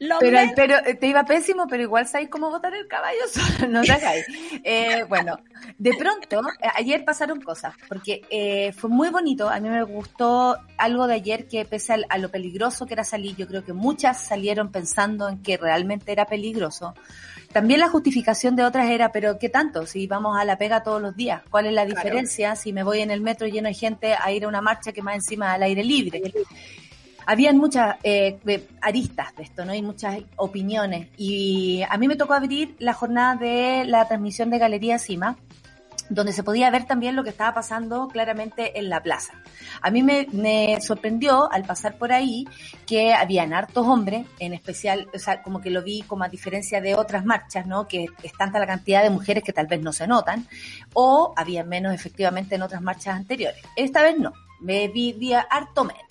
men. pero, pero eh, te iba pésimo, pero igual sabéis cómo votar el caballo, no te hagáis. Eh, bueno, de pronto, eh, ayer pasaron cosas, porque eh, fue muy bonito, a mí me gustó algo de ayer que pese a, lo peligroso que era salir, yo creo que muchas salieron pensando en que realmente era peligroso. También la justificación de otras era, pero ¿qué tanto? Si vamos a la pega todos los días, ¿cuál es la diferencia si me voy en el metro lleno de gente a ir a una marcha que más encima al aire libre? Habían muchas eh, aristas de esto, ¿no? Y muchas opiniones. Y a mí me tocó abrir la jornada de la transmisión de Galería Cima, donde se podía ver también lo que estaba pasando claramente en la plaza. A mí me, me, sorprendió al pasar por ahí que habían hartos hombres, en especial, o sea, como que lo vi como a diferencia de otras marchas, ¿no? Que es tanta la cantidad de mujeres que tal vez no se notan, o había menos efectivamente en otras marchas anteriores. Esta vez no, me vi, vi harto menos.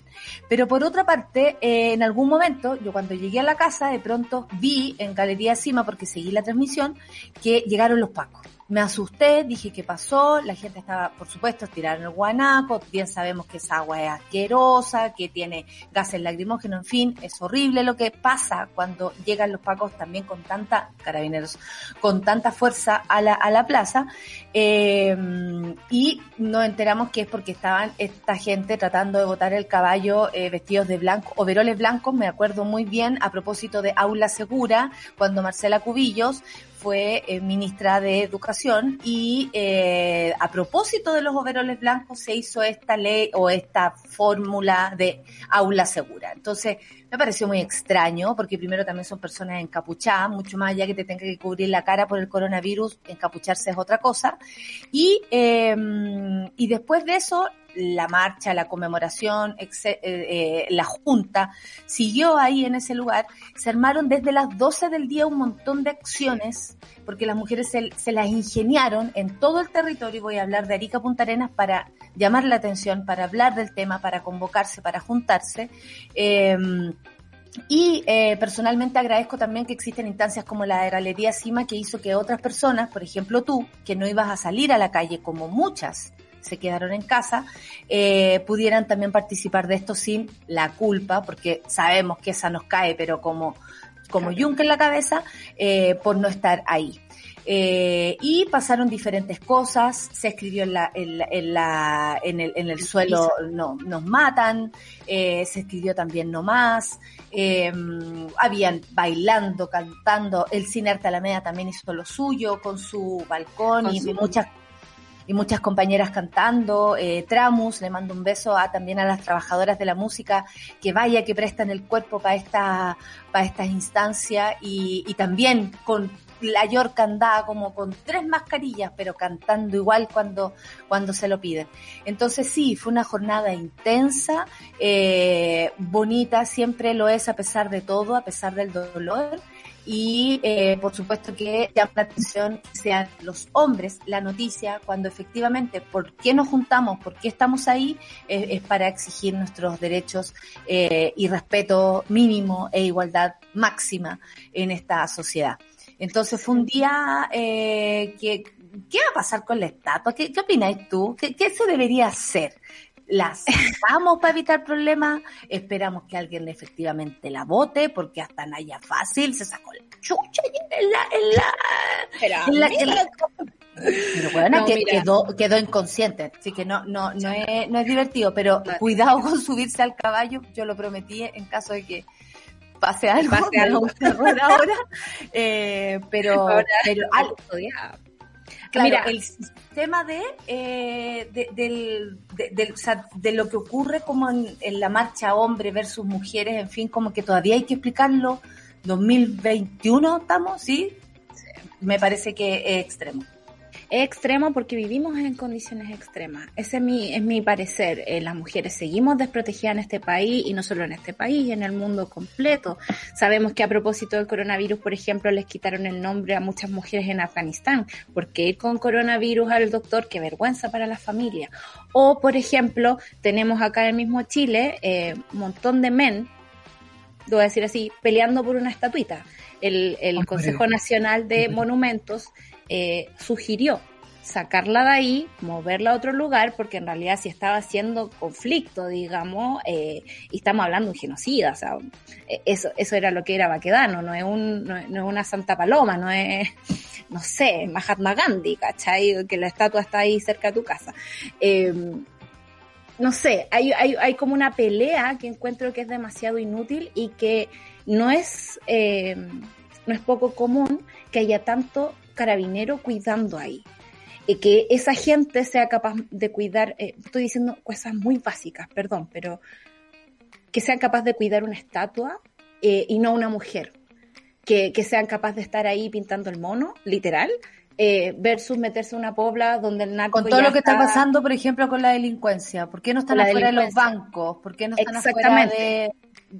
Pero por otra parte, eh, en algún momento, yo cuando llegué a la casa, de pronto vi en Galería Cima, porque seguí la transmisión, que llegaron los pacos me asusté, dije qué pasó, la gente estaba, por supuesto, tiraron el guanaco, bien sabemos que esa agua es asquerosa, que tiene gases lacrimógenos, en fin, es horrible lo que pasa cuando llegan los pacos también con tanta, carabineros, con tanta fuerza a la, a la plaza, eh, y nos enteramos que es porque estaban esta gente tratando de botar el caballo eh, vestidos de blanco, overoles blancos, me acuerdo muy bien, a propósito de Aula Segura, cuando Marcela Cubillos fue eh, ministra de Educación y eh, a propósito de los overoles blancos se hizo esta ley o esta fórmula de aula segura. Entonces, me pareció muy extraño porque primero también son personas encapuchadas, mucho más allá que te tenga que cubrir la cara por el coronavirus, encapucharse es otra cosa. Y, eh, y después de eso, la marcha, la conmemoración, eh, eh, la junta, siguió ahí en ese lugar. Se armaron desde las 12 del día un montón de acciones, porque las mujeres se, las ingeniaron en todo el territorio, y voy a hablar de Arica Punta Arenas para llamar la atención, para hablar del tema, para convocarse, para juntarse. Em, y eh, personalmente agradezco también que existen instancias como la de Galería Cima que hizo que otras personas, por ejemplo tú, que no ibas a salir a la calle como muchas se quedaron en casa, eh, pudieran también participar de esto sin la culpa, porque sabemos que esa nos cae, pero como, como yunque en la cabeza, eh, por no estar ahí. Eh, y pasaron diferentes cosas, se escribió en, la, en, la, en, el, en el suelo no, nos matan, eh, se escribió también no más, eh, habían bailando, cantando, el Cine Arte Alameda también hizo lo suyo con su balcón y muchas y muchas compañeras cantando. Eh, Tramus, le mando un beso a, también a las trabajadoras de la música, que vaya, que prestan el cuerpo para esta, para estas instancias y, y también con la York andaba como con tres mascarillas, pero cantando igual cuando, cuando se lo piden. Entonces sí, fue una jornada intensa, eh, bonita, siempre lo es a pesar de todo, a pesar del dolor y eh, por supuesto que llama la atención sean los hombres la noticia cuando efectivamente por qué nos juntamos, por qué estamos ahí, eh, es para exigir nuestros derechos eh, y respeto mínimo e igualdad máxima en esta sociedad. Entonces fue un día que, ¿qué va a pasar con la estatua? ¿Qué, qué opináis tú? ¿Qué, ¿Qué se debería hacer? Las sacamos para evitar problemas, esperamos que alguien efectivamente la vote, porque hasta Naya Fácil se sacó la chucha en la... En la, en la, pero bueno, que, quedó, quedó inconsciente, así que no, no, no es, no es divertido, pero cuidado con subirse al caballo, yo lo prometí en caso de que pase algo, pase algo. ahora, eh, pero, pero algo, Mira, el sistema de, eh, de, del, de, o sea, de, lo que ocurre como en, en, la marcha hombre versus mujeres, en fin, como que todavía hay que explicarlo. 2021 estamos, sí. Me parece que es extremo extremo porque vivimos en condiciones extremas. Ese es mi, es mi parecer. Eh, las mujeres seguimos desprotegidas en este país y no solo en este país, en el mundo completo. Sabemos que a propósito del coronavirus, por ejemplo, les quitaron el nombre a muchas mujeres en Afganistán, porque ir con coronavirus al doctor, qué vergüenza para la familia. O, por ejemplo, tenemos acá en el mismo Chile eh, un montón de men, lo voy a decir así, peleando por una estatuita. El, el Consejo Nacional de Monumentos eh, sugirió sacarla de ahí, moverla a otro lugar, porque en realidad si estaba haciendo conflicto, digamos, eh, y estamos hablando de un genocida, o sea, eh, eso, eso era lo que era Baquedano, no es, un, no, una Santa Paloma, no es, no sé, Mahatma Gandhi, ¿cachai? Que la estatua está ahí cerca de tu casa. No sé, hay, hay, hay como una pelea que encuentro que es demasiado inútil y que no es, no es poco común que haya tanto carabinero cuidando ahí que esa gente sea capaz de cuidar, eh, estoy diciendo cosas muy básicas, perdón, pero que sean capaz de cuidar una estatua eh, y no una mujer, que, que sean capaces de estar ahí pintando el mono, literal, eh, versus meterse en una pobla donde el narco Con todo lo que está... pasando, por ejemplo, con la delincuencia. ¿Por qué no están afuera de los bancos? ¿Por qué no están afuera de,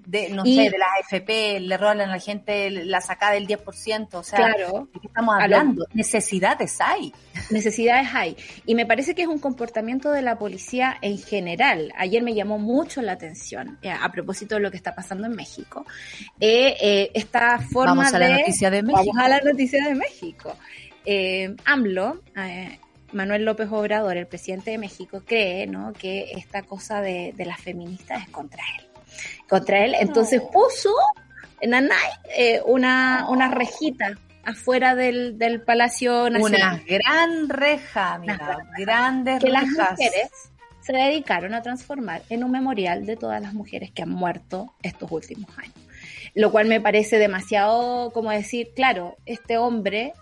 de, no sé, de las AFP, le roban a la gente la sacada del 10%, o sea, claro, ¿de qué estamos hablando? Necesidades hay. Necesidades hay. Y me parece que es un comportamiento de la policía en general. Ayer me llamó mucho la atención, eh, a propósito de lo que está pasando en México, eh, eh, esta forma vamos a de... La noticia de México. Vamos a la noticia de México. Eh, AMLO, eh, Manuel López Obrador, el presidente de México, cree ¿no? que esta cosa de, de las feministas es contra él contra él. Entonces puso en Anay eh, una, una rejita afuera del, del Palacio Nacional. Una gran reja, mira, grandes que rejas. las mujeres se dedicaron a transformar en un memorial de todas las mujeres que han muerto estos últimos años. Lo cual me parece demasiado, como decir, claro, este hombre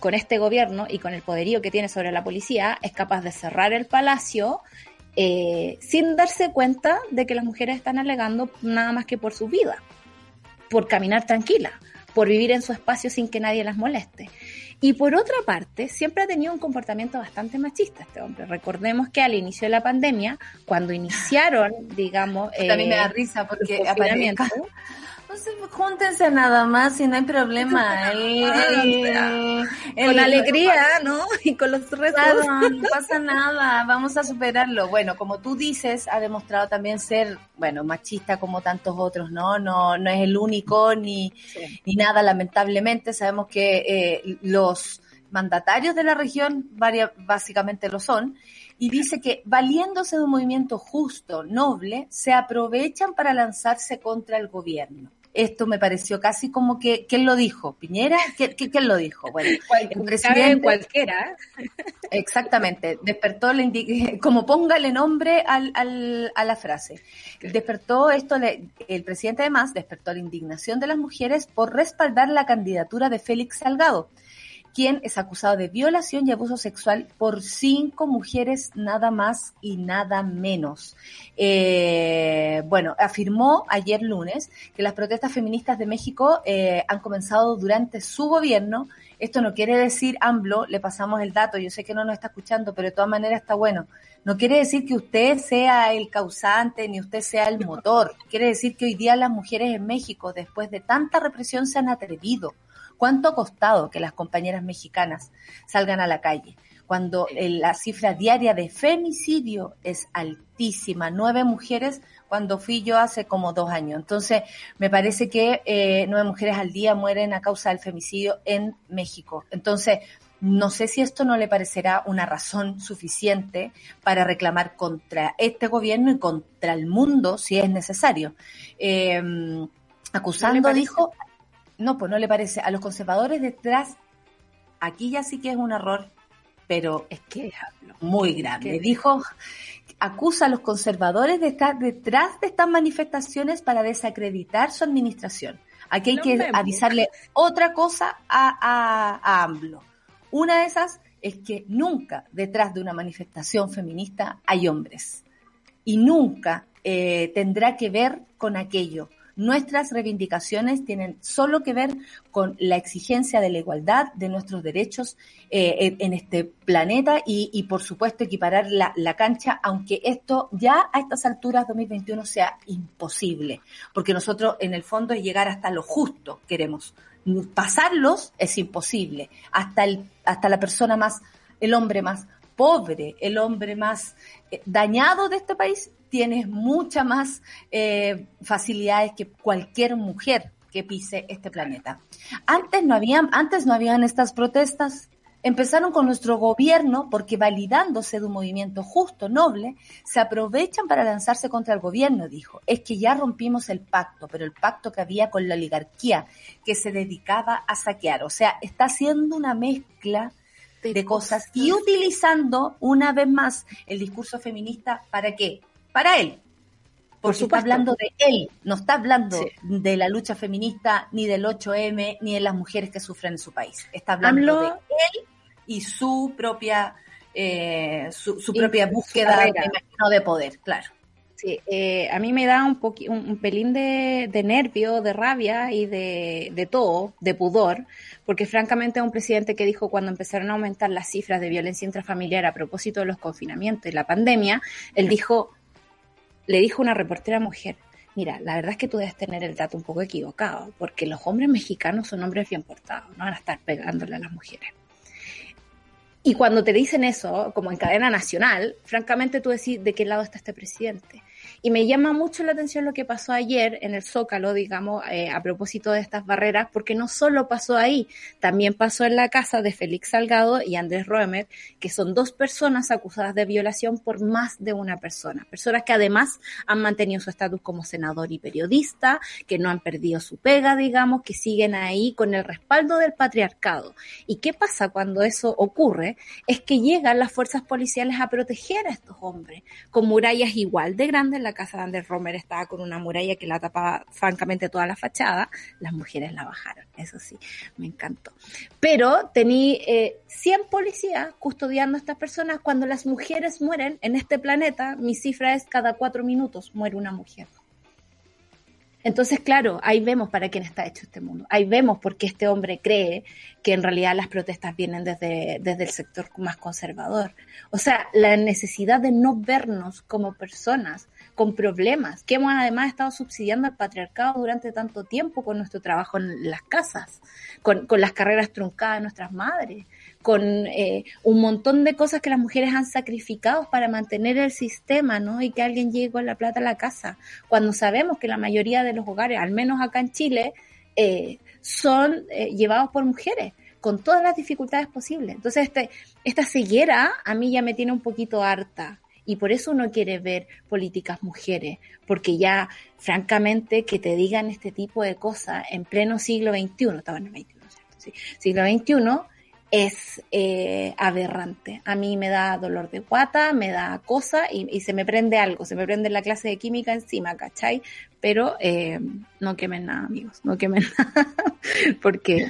con este gobierno y con el poderío que tiene sobre la policía es capaz de cerrar el palacio eh, sin darse cuenta de que las mujeres están alegando nada más que por su vida, por caminar tranquila, por vivir en su espacio sin que nadie las moleste. Y por otra parte, siempre ha tenido un comportamiento bastante machista este hombre. Recordemos que al inicio de la pandemia, cuando iniciaron, digamos... Eh, También me da risa porque entonces, júntense nada más y no hay problema. Eh, con alegría, ¿no? Y con los restos. Claro, no pasa nada, vamos a superarlo. Bueno, como tú dices, ha demostrado también ser, bueno, machista como tantos otros, ¿no? No, no es el único ni, sí. ni nada, lamentablemente. Sabemos que eh, los mandatarios de la región varia, básicamente lo son y dice que valiéndose de un movimiento justo, noble, se aprovechan para lanzarse contra el gobierno esto me pareció casi como que, ¿quién lo dijo? ¿Piñera? ¿Quién, quién lo dijo? Bueno, el presidente... Cualquiera. Exactamente, despertó, le como póngale nombre al, al, a la frase. Despertó esto, el presidente además despertó la indignación de las mujeres por respaldar la candidatura de Félix Salgado quien es acusado de violación y abuso sexual por cinco mujeres nada más y nada menos. Eh, bueno, afirmó ayer lunes que las protestas feministas de México eh, han comenzado durante su gobierno. Esto no quiere decir, AMBLO, le pasamos el dato, yo sé que no nos está escuchando, pero de todas maneras está bueno. No quiere decir que usted sea el causante ni usted sea el motor. Quiere decir que hoy día las mujeres en México, después de tanta represión, se han atrevido ¿Cuánto ha costado que las compañeras mexicanas salgan a la calle? Cuando la cifra diaria de femicidio es altísima, nueve mujeres cuando fui yo hace como dos años. Entonces, me parece que eh, nueve mujeres al día mueren a causa del femicidio en México. Entonces, no sé si esto no le parecerá una razón suficiente para reclamar contra este gobierno y contra el mundo si es necesario. Eh, acusando, ¿No dijo, no, pues no le parece. A los conservadores detrás, aquí ya sí que es un error, pero es que es muy grande. Dijo, acusa a los conservadores de estar detrás de estas manifestaciones para desacreditar su administración. Aquí hay no que avisarle otra cosa a, a, a AMLO. Una de esas es que nunca detrás de una manifestación feminista hay hombres. Y nunca eh, tendrá que ver con aquello Nuestras reivindicaciones tienen solo que ver con la exigencia de la igualdad de nuestros derechos eh, en este planeta y, y por supuesto, equiparar la, la, cancha, aunque esto ya a estas alturas 2021 sea imposible, porque nosotros en el fondo es llegar hasta lo justo, queremos. Pasarlos es imposible, hasta, el, hasta la persona más, el hombre más pobre, el hombre más eh, dañado de este país tienes mucha más eh, facilidades que cualquier mujer que pise este planeta. Antes no habían, antes no habían estas protestas, Empezaron con nuestro gobierno porque validándose de un movimiento justo, noble, se aprovechan para lanzarse contra el gobierno, dijo. Es que ya rompimos el pacto, pero el pacto que había con la oligarquía que se dedicaba a saquear. O sea, está haciendo una mezcla de, cosas y utilizando una vez más el discurso feminista para qué? Para él. Porque está hablando de él, no está hablando de la lucha feminista, ni del 8M, ni de las mujeres que sufren en su país. Está hablando de él y su propia eh, su, propia búsqueda de, poder, claro. Sí, eh, a mí me da un, un, pelín de, nervio, de rabia y de, de, todo, de pudor, porque francamente un presidente que dijo cuando empezaron a aumentar las cifras de violencia intrafamiliar a propósito de los confinamientos y la pandemia, él dijo, le dijo una reportera mujer, mira, la verdad es que tú debes tener el dato un poco equivocado, porque los hombres mexicanos son hombres bien portados, no van a estar pegándole a las mujeres. Y cuando te dicen eso, como en cadena nacional, francamente tú decís de qué lado está este presidente. Y me llama mucho la atención lo que pasó ayer en el Zócalo, digamos, eh, a propósito de estas barreras, porque no solo pasó ahí, también pasó en la casa de Félix Salgado y Andrés Roemer, que son dos personas acusadas de violación por más de una persona. Personas que además han mantenido su estatus como senador y periodista, que no han perdido su pega, digamos, que siguen ahí con el respaldo del patriarcado. ¿Y qué pasa cuando eso ocurre? Es que llegan las fuerzas policiales a proteger a estos hombres, con murallas igual de grandes, casa de Ander Romer estaba con una muralla que la tapaba francamente toda la fachada, las mujeres la bajaron, eso sí, me encantó. Pero tenía eh, 100 policías custodiando a estas personas. Cuando las mujeres mueren en este planeta, mi cifra es cada cuatro minutos muere una mujer. Entonces, claro, ahí vemos para quién está hecho este mundo. Ahí vemos por qué este hombre cree que en realidad las protestas vienen desde, desde el sector más conservador. O sea, la necesidad de no vernos como personas con problemas, que hemos además estado subsidiando al patriarcado durante tanto tiempo con nuestro trabajo en las casas, con, con las carreras truncadas de nuestras madres, con eh, un montón de cosas que las mujeres han sacrificado para mantener el sistema, ¿no? Y que alguien llegue con la plata a la casa, cuando sabemos que la mayoría de los hogares, al menos acá en Chile, eh, son eh, llevados por mujeres con todas las dificultades posibles. Entonces, este, esta ceguera a mí ya me tiene un poquito harta y por eso uno quiere ver políticas mujeres, porque ya, francamente, que te digan este tipo de cosas en pleno siglo XXI, estaba en el XXI, Sí, siglo XXI, es eh, aberrante. A mí me da dolor de guata, me da cosa y, se me prende algo, se me prende la clase de química encima, ¿cachai? Pero eh, no quemen nada, amigos, no quemen nada, porque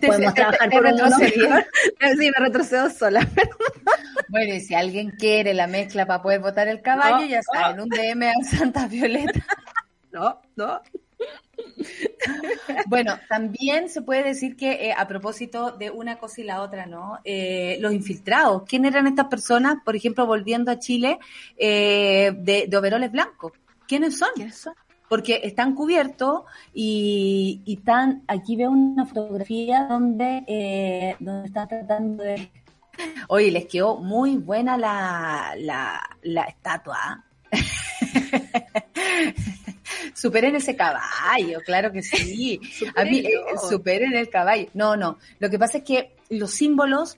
podemos trabajar por un Sí, me retrocedo sola. bueno, y si alguien quiere la mezcla para poder votar el caballo, ya saben, un DM a Santa Violeta. no, no. Bueno, también se puede decir que eh, a propósito de una cosa y la otra, ¿no? Eh, los infiltrados, ¿quién eran estas personas, por ejemplo, volviendo a Chile, eh, de, overoles blancos? ¿Quiénes son? Porque están cubiertos y, están, aquí veo una fotografía donde, donde están tratando de... Oye, les quedó muy buena la, la, la estatua. superen ese caballo, claro que sí. A mí, eh, superen el caballo. No, no. Lo que pasa es que los símbolos,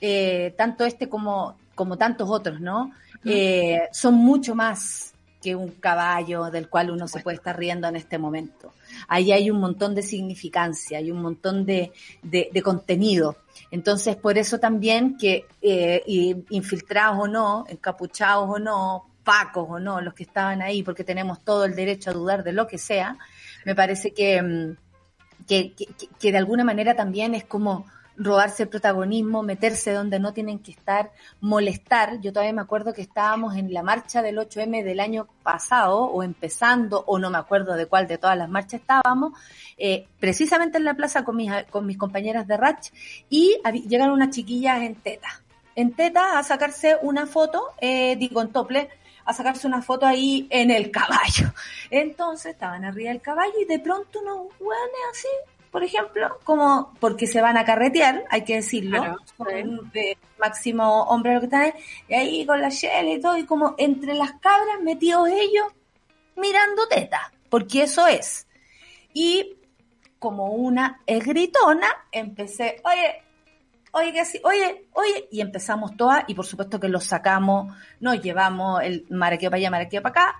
eh, tanto este como, como tantos otros, ¿no? Eh, son mucho más que un caballo del cual uno se puede estar riendo en este momento. Ahí hay un montón de significancia, hay un montón de, de, contenido. Entonces, por eso también que infiltrados o no, encapuchados o no, pacos o no, los que estaban ahí, porque tenemos todo el derecho a dudar de lo que sea, me parece que, mm, que, que, de alguna manera también es como robarse el protagonismo, meterse donde no tienen que estar, molestar. Yo todavía me acuerdo que estábamos en la marcha del 8M del año pasado, o empezando, o no me acuerdo de cuál de todas las marchas estábamos, eh, precisamente en la plaza con mis, con mis compañeras de Ratch, y llegaron unas chiquillas en teta. En teta a sacarse una foto, eh, digo en tople, a sacarse una foto ahí en el caballo. Entonces estaban arriba del caballo y de pronto unos hueones así, por ejemplo, como porque se van a carretear, hay que decirlo, máximo hombre lo que están y ahí con la shell y todo, y como entre las cabras metidos ellos mirando teta, porque eso es. Y como una gritona, empecé, oye, oye, que sí, oye, oye, y empezamos todas, y por supuesto que lo sacamos, nos llevamos el maraqueo para allá, maraqueo para acá,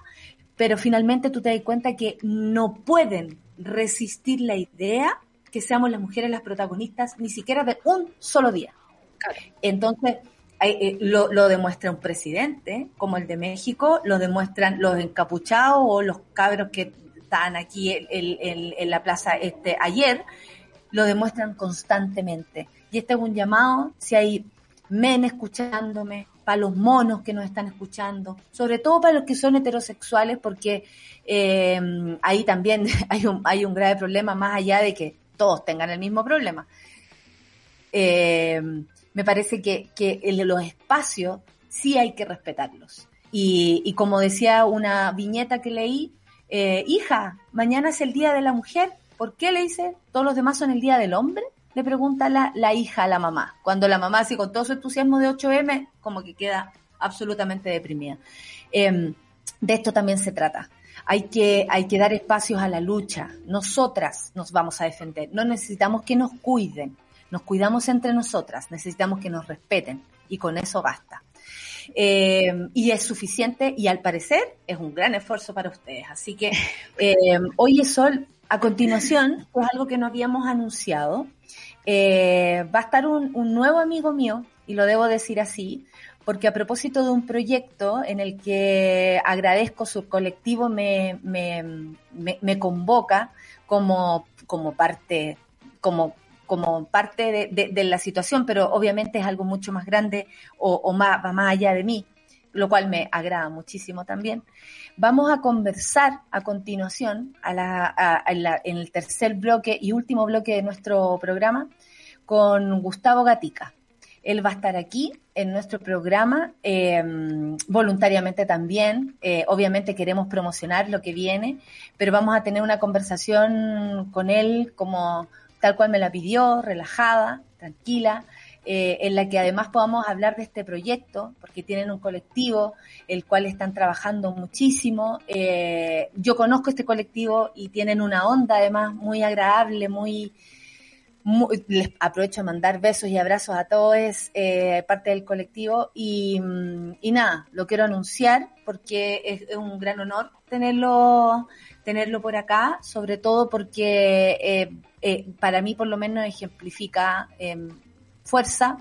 pero finalmente tú te das cuenta que no pueden resistir la idea que seamos las mujeres las protagonistas ni siquiera de un solo día. Entonces, eh, lo, lo, demuestra un presidente como el de México, lo demuestran los encapuchados o los cabros que estaban aquí en, la plaza este ayer, lo demuestran constantemente. Y este es un llamado, si hay men escuchándome, para los monos que nos están escuchando, sobre todo para los que son heterosexuales, porque eh, ahí también hay un, hay un grave problema, más allá de que todos tengan el mismo problema. Eh, me parece que, los espacios sí hay que respetarlos. Y, y como decía una viñeta que leí, eh, hija, mañana es el Día de la Mujer, ¿por qué le dice? ¿Todos los demás son el Día del Hombre? Le pregunta la, la hija a la mamá. Cuando la mamá, así con todo su entusiasmo de 8M, como que queda absolutamente deprimida. Em, de esto también se trata. Hay que, hay que dar espacios a la lucha. Nosotras nos vamos a defender. No necesitamos que nos cuiden. Nos cuidamos entre nosotras. Necesitamos que nos respeten. Y con eso basta. Eh, y es suficiente y al parecer es un gran esfuerzo para ustedes. Así que eh, hoy es Sol, a continuación, pues algo que no habíamos anunciado, eh, va a estar un, nuevo amigo mío, y lo debo decir así, porque a propósito de un proyecto en el que agradezco su colectivo me, me, convoca como, como parte, como como parte de, la situación, pero obviamente es algo mucho más grande o, más, va más allá de mí, lo cual me agrada muchísimo también. Vamos a conversar a continuación en el tercer bloque y último bloque de nuestro programa con Gustavo Gatica. Él va a estar aquí en nuestro programa em, voluntariamente también. Eh, obviamente queremos promocionar lo que viene, pero vamos a tener una conversación con él como tal cual me la pidió, relajada, tranquila, eh, en la que además podamos hablar de este proyecto, porque tienen un colectivo, el cual están trabajando muchísimo. Eh, yo conozco este colectivo y tienen una onda además muy agradable, muy... les aprovecho a mandar besos y abrazos a todos, eh, parte del colectivo, y, y, nada, lo quiero anunciar porque es un gran honor tenerlo tenerlo por acá, sobre todo porque eh, eh, para mí por lo menos ejemplifica em, fuerza,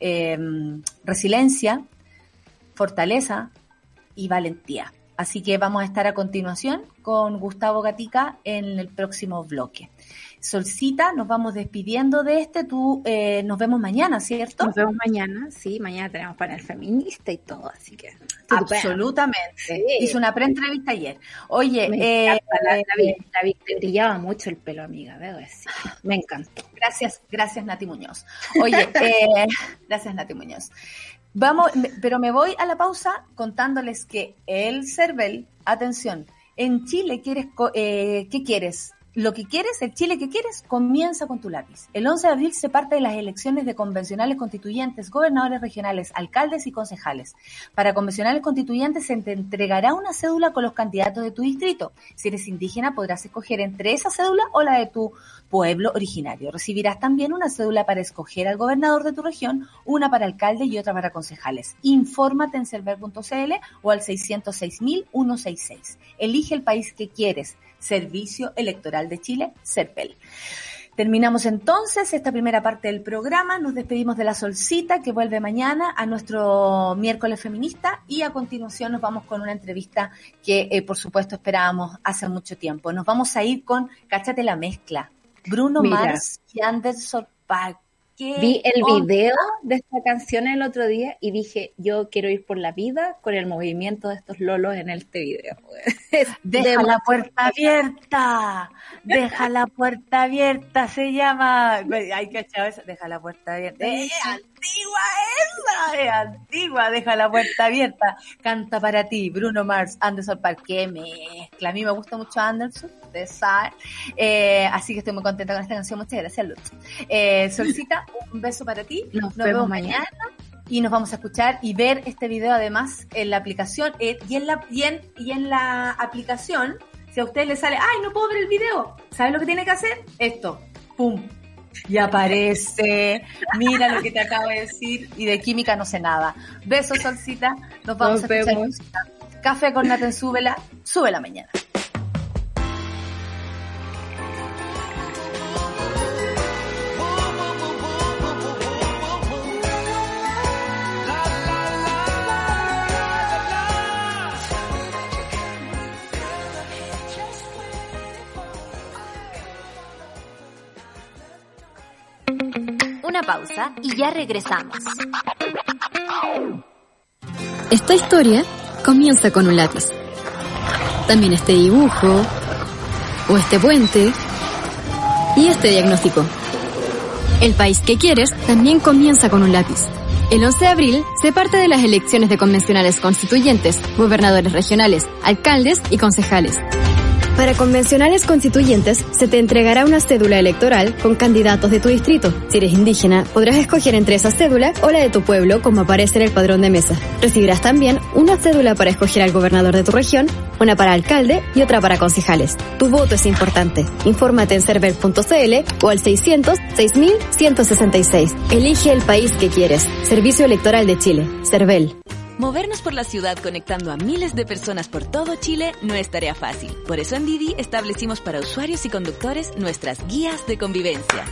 em, resiliencia, fortaleza y valentía. Así que vamos a estar a continuación con Gustavo Gatica en el próximo bloque. Solcita, nos vamos despidiendo de este. Tú, eh, nos vemos mañana, ¿cierto? Nos vemos mañana, sí. Mañana tenemos panel feminista y todo, así que. Absolutamente. Hice una pre-entrevista ayer. Oye, me eh, la, brillaba mucho el pelo, amiga, debo decir. Me encantó. Gracias, gracias, Nati Muñoz. Oye, eh, gracias, Nati Muñoz. Vamos, pero me voy a la pausa contándoles que el CERVEL, atención, en Chile quieres, eh, ¿qué quieres? Lo que quieres, el Chile que quieres, comienza con tu lápiz. El 11 de abril se parte de las elecciones de convencionales constituyentes, gobernadores regionales, alcaldes y concejales. Para convencionales constituyentes se te entregará una cédula con los candidatos de tu distrito. Si eres indígena podrás escoger entre esa cédula o la de tu pueblo originario. Recibirás también una cédula para escoger al gobernador de tu región, una para alcalde y otra para concejales. Infórmate en server.cl o al 606.166. Elige el país que quieres Servicio Electoral de Chile, CERPEL. Terminamos entonces esta primera parte del programa. Nos despedimos de la Solcita que vuelve mañana a nuestro miércoles feminista y a continuación nos vamos con una entrevista que eh, por supuesto esperábamos hace mucho tiempo. Nos vamos a ir con Cáchate la mezcla. Bruno Mars y Anderson Vi el video de esta canción el otro día y dije, yo quiero ir por la vida con el movimiento de estos lolos en este video. Deja la puerta abierta, deja la puerta abierta, se llama. Hay que echar eso, deja la puerta abierta. ¡Es antigua esa! ¡Es antigua! Deja la puerta abierta. Canta para ti, Bruno Mars, Anderson Park. ¡Qué mezcla! A mí me gusta mucho Anderson, de eh, así que estoy muy contenta con esta canción. Muchas gracias, Luz. Eh, solicita un beso para ti. Nos, vemos, mañana. Y nos vamos a escuchar y ver este video además en la aplicación. Eh, y, en la, y, y en la aplicación, si a usted le sale, ay, no puedo ver el video, ¿sabe lo que tiene que hacer? Esto, pum, Y aparece, mira lo que te acabo de decir, y de química no sé nada. Besos, Solcita, nos vamos a escuchar Café con Naten, súbela, sube la mañana. Una pausa y ya regresamos. Esta historia comienza con un lápiz. También este dibujo, o este puente, y este diagnóstico. El país que quieres también comienza con un lápiz. El 11 de abril se parte de las elecciones de convencionales constituyentes, gobernadores regionales, alcaldes y concejales. Para convencionales constituyentes, se te entregará una cédula electoral con candidatos de tu distrito. Si eres indígena, podrás escoger entre esa cédula o la de tu pueblo, como aparece en el padrón de mesa. Recibirás también una cédula para escoger al gobernador de tu región, una para alcalde y otra para concejales. Tu voto es importante. Infórmate en server.cl o al 600 6166. Elige el país que quieres. Servicio Electoral de Chile. CERVEL. Movernos por la ciudad conectando a miles de personas por todo Chile no es tarea fácil. Por eso en Didi establecimos para usuarios y conductores nuestras guías de convivencia.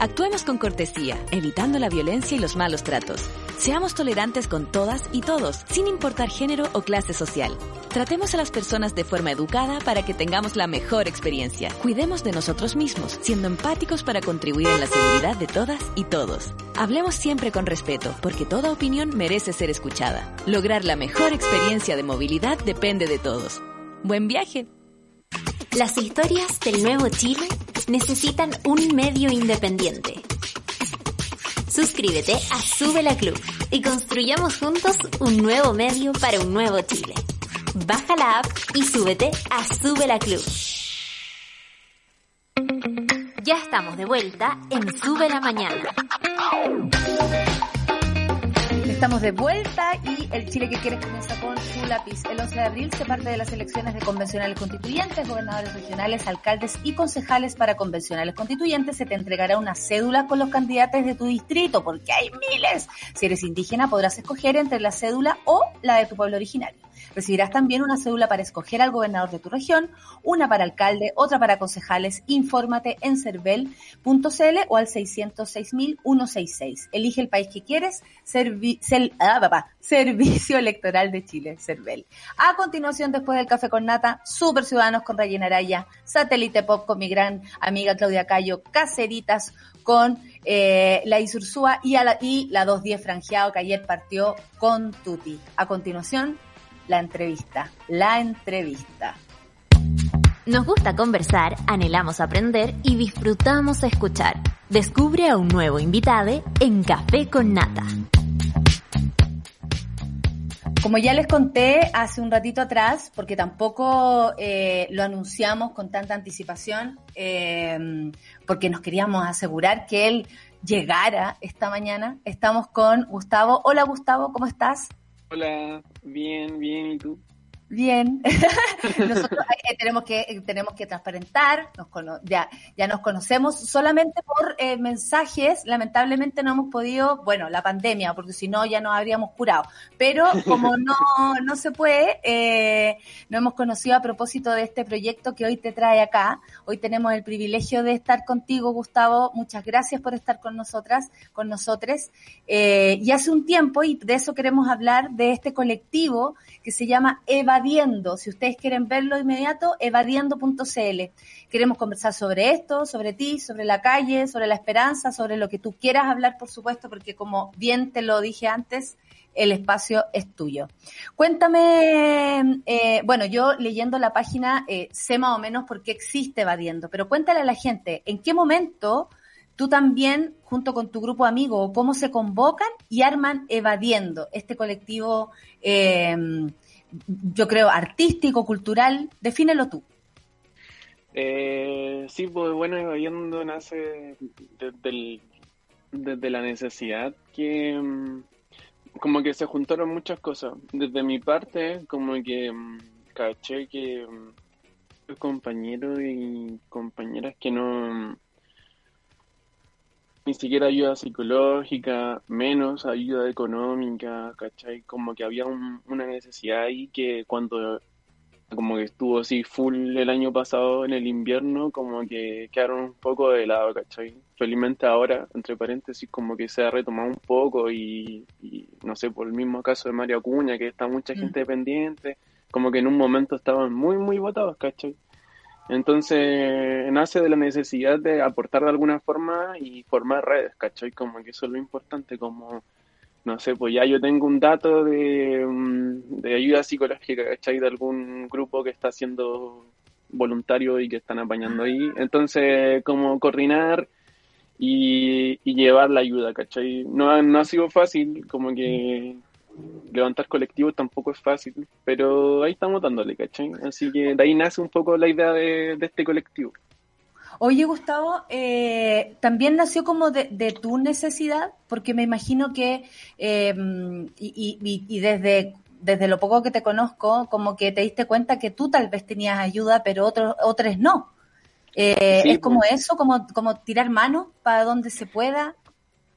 Actuemos con cortesía, evitando la violencia y los malos tratos. Seamos tolerantes con todas y todos, sin importar género o clase social. Tratemos a las personas de forma educada para que tengamos la mejor experiencia. Cuidemos de nosotros mismos, siendo empáticos para contribuir en la seguridad de todas y todos. Hablemos siempre con respeto, porque toda opinión merece ser escuchada. Lograr la mejor experiencia de movilidad depende de todos. Buen viaje. Las historias del nuevo Chile necesitan un medio independiente. Suscríbete a Sube la Club y construyamos juntos un nuevo medio para un nuevo Chile. Baja la app y súbete a Sube la Club. Ya estamos de vuelta en Sube la Mañana. Estamos de vuelta y el Chile que quieres comienza con su lápiz. El 11 de abril se parte de las elecciones de convencionales constituyentes, gobernadores regionales, alcaldes y concejales para convencionales constituyentes. Se te entregará una cédula con los candidatos de tu distrito, porque hay miles. Si eres indígena podrás escoger entre la cédula o la de tu pueblo originario. Recibirás también una cédula para escoger al gobernador de tu región, una para alcalde, otra para concejales. Infórmate en cervel.cl o al 606.166. Elige el país que quieres. ah, Servicio Electoral de Chile, Cervel. A continuación, después del café con nata, Super Ciudadanos con Rayena Araya, Satélite Pop con mi gran amiga Claudia Cayo, Caceritas con eh, la Isursúa y, la, y la 210 Franjeado que ayer partió con Tuti. A continuación, la entrevista, la entrevista. Nos gusta conversar, anhelamos aprender y disfrutamos escuchar. Descubre a un nuevo invitado en Café con Nata. Como ya les conté hace un ratito atrás, porque tampoco eh, lo anunciamos con tanta anticipación, eh, porque nos queríamos asegurar que él llegara esta mañana. Estamos con Gustavo. Hola Gustavo, ¿cómo estás? Hola, bien, bien, ¿y tú? Bien. Nosotros eh, tenemos que eh, tenemos que transparentar, nos ya, ya nos conocemos solamente por eh, mensajes, lamentablemente no hemos podido, bueno, la pandemia, porque si no ya nos habríamos curado, pero como no, no se puede, eh, nos hemos conocido a propósito de este proyecto que hoy te trae acá. Hoy tenemos el privilegio de estar contigo, Gustavo. Muchas gracias por estar con nosotras, con nosotros. Eh, y hace un tiempo, y de eso queremos hablar, de este colectivo que se llama Evadiendo. Si ustedes quieren verlo inmediato, evadiendo.cl. Queremos conversar sobre esto, sobre ti, sobre la calle, sobre la esperanza, sobre lo que tú quieras hablar, por supuesto, porque como bien te lo dije antes, el espacio es tuyo. Cuéntame, eh, bueno, yo leyendo la página eh, sé más o menos por qué existe Evadiendo, pero cuéntale a la gente, ¿en qué momento tú también, junto con tu grupo amigo, cómo se convocan y arman Evadiendo, este colectivo, eh, yo creo, artístico, cultural? Defínelo tú. Eh, sí, pues bueno, Evadiendo nace desde, desde la necesidad que mm, como que se juntaron muchas cosas. Desde mi parte, como que mm, caché que mm, compañeros y compañeras que no ni siquiera ayuda psicológica, menos ayuda económica, ¿cachai? Como que había una necesidad ahí que cuando como que estuvo así full el año pasado en el invierno, como que quedaron un poco de lado, ¿cachai? Felizmente ahora, entre paréntesis, como que se ha retomado un poco y, no sé, por el mismo caso de Mario Acuña, que está mucha mm. gente dependiente, como que en un momento estaban muy, muy votados, ¿cachai? Entonces nace de la necesidad de aportar de alguna forma y formar redes, ¿cachai? Como que eso es lo importante, como no sé, pues ya yo tengo un dato de, mm, de ayuda psicológica, ¿cachai? De algún grupo que está haciendo voluntario y que están apañando ahí. Entonces, como coordinar y, llevar la ayuda, ¿cachai? No, no ha sido fácil, como que levantar colectivos tampoco es fácil, pero ahí estamos dándole, ¿cachai? Así que de ahí nace un poco la idea de este colectivo. Oye, Gustavo, eh, también nació como de, tu necesidad, porque me imagino que, eh, y, desde, desde lo poco que te conozco, como que te diste cuenta que tú tal vez tenías ayuda, pero otros, otros no. Eh, ¿Es como pues. eso, como, como tirar mano para donde se pueda?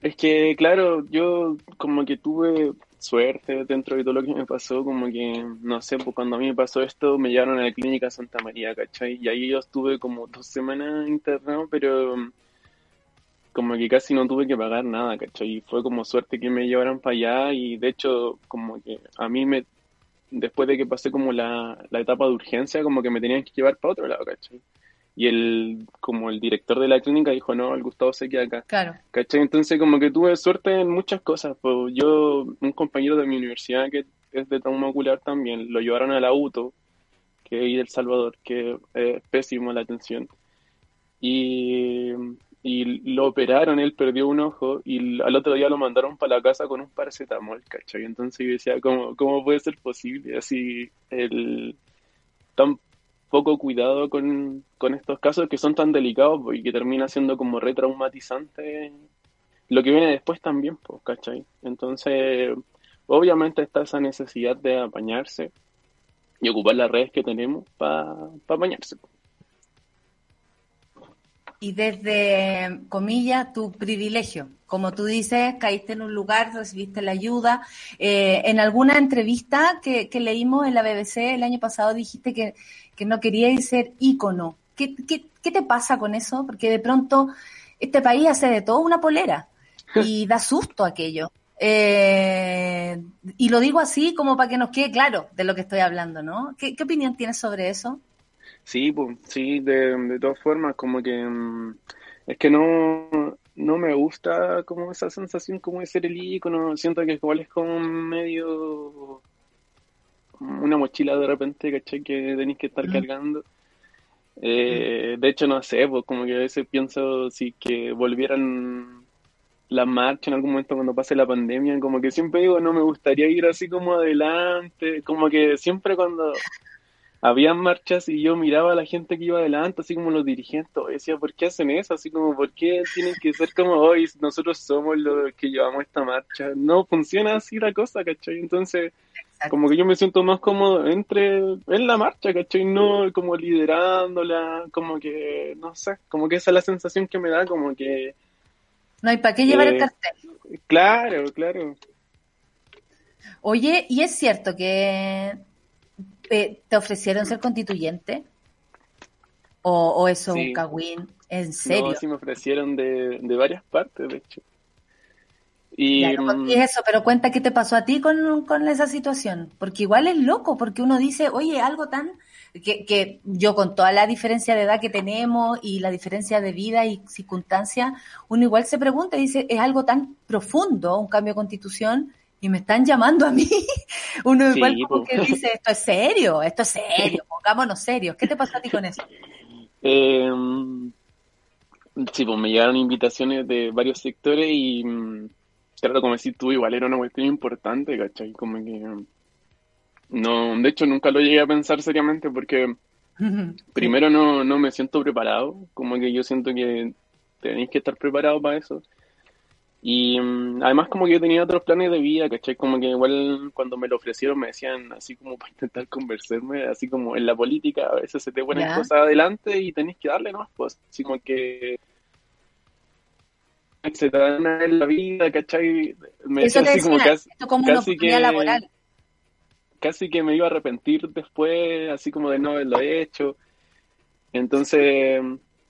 Es que, claro, yo como que tuve suerte dentro de todo lo que me pasó, como que, no sé, pues cuando a mí me pasó esto, me llevaron a la clínica Santa María, ¿cachai? Y ahí yo estuve como dos semanas internado, pero como que casi no tuve que pagar nada, ¿cachai? Y fue como suerte que me llevaran para allá y de hecho, como que a mí me, después de que pasé como la, la etapa de urgencia, como que me tenían que llevar para otro lado, ¿cachai? Y el como el director de la clínica dijo no el Gustavo se queda acá claro ¿cachai? entonces como que tuve suerte en muchas cosas pues yo un compañero de mi universidad que es de trauma ocular también lo llevaron a la UTO que es de El Salvador que es pésimo la atención y y lo operaron, él perdió un ojo y al otro día lo mandaron para la casa con un paracetamol, ¿cachai? Entonces yo decía, ¿cómo, cómo puede ser posible? Así, el tan poco cuidado con, estos casos que son tan delicados y que termina siendo como retraumatizante lo que viene después también, pues, ¿cachai? Entonces, obviamente está esa necesidad de apañarse y ocupar las redes que tenemos para apañarse. Y desde, comillas, tu privilegio. Como tú dices, caíste en un lugar, recibiste la ayuda. Eh, en alguna entrevista que, que leímos en la BBC el año pasado dijiste que que no queríais ser ícono. ¿Qué, qué, te pasa con eso? Porque de pronto este país hace de todo una polera y da susto aquello. Eh, y lo digo así como para que nos quede claro de lo que estoy hablando, ¿no? ¿Qué, opinión tienes sobre eso? Sí, pues, sí, de, de todas formas, como que mm, es que no, no me gusta como esa sensación como de ser el ícono, siento que igual es como medio una mochila de repente, ¿cachai? Que tenéis que estar cargando. Eh, de hecho, no sé, pues como que a veces pienso si que volvieran la marcha en algún momento cuando pase la pandemia, como que siempre digo, no me gustaría ir así como adelante, como que siempre cuando había marchas y yo miraba a la gente que iba adelante, así como los dirigentes, decía, ¿por qué hacen eso? Así como, ¿por qué tienen que ser como hoy? Nosotros somos los que llevamos esta marcha. No funciona así la cosa, ¿cachai? Entonces, como que yo me siento más cómodo entre en la marcha, ¿cachai? No como liderándola, como que, no sé, como que esa es la sensación que me da, como que... No hay para qué llevar el cartel. Claro, claro. Oye, ¿y es cierto que eh, te ofrecieron ser constituyente? ¿O, eso, un cagüín? ¿En serio? No, sí me ofrecieron de, de varias partes, de hecho. Mm, y, eso, pero cuenta qué te pasó a ti con, con, esa situación, porque igual es loco, porque uno dice, oye, algo tan, que, que yo con toda la diferencia de edad que tenemos y la diferencia de vida y circunstancia, uno igual se pregunta y dice, es algo tan profundo, un cambio de constitución, y me están llamando a mí. Uno igual como que dice, esto es serio, esto es serio, pongámonos serios. ¿Qué te pasó a ti con eso? Eh, sí, pues me llegaron invitaciones de varios sectores y mm, claro, como decís tú, igual era una cuestión importante, ¿cachai? Como que... No, de hecho nunca lo llegué a pensar seriamente porque primero no, no me siento preparado, como que yo siento que tenéis que estar preparado para eso. Y mm, además como que yo tenía otros planes de vida, ¿cachai? Como que igual cuando me lo ofrecieron me decían así como para intentar convencerme, así como en la política a veces se te ponen cosas adelante y tenéis que darle, ¿no? Pues así como que se te da una vez en la vida, ¿cachai? Me Eso decía te así como casi, esto como una casi que- laboral. casi que me iba a arrepentir después, así como de no haberlo hecho. Entonces,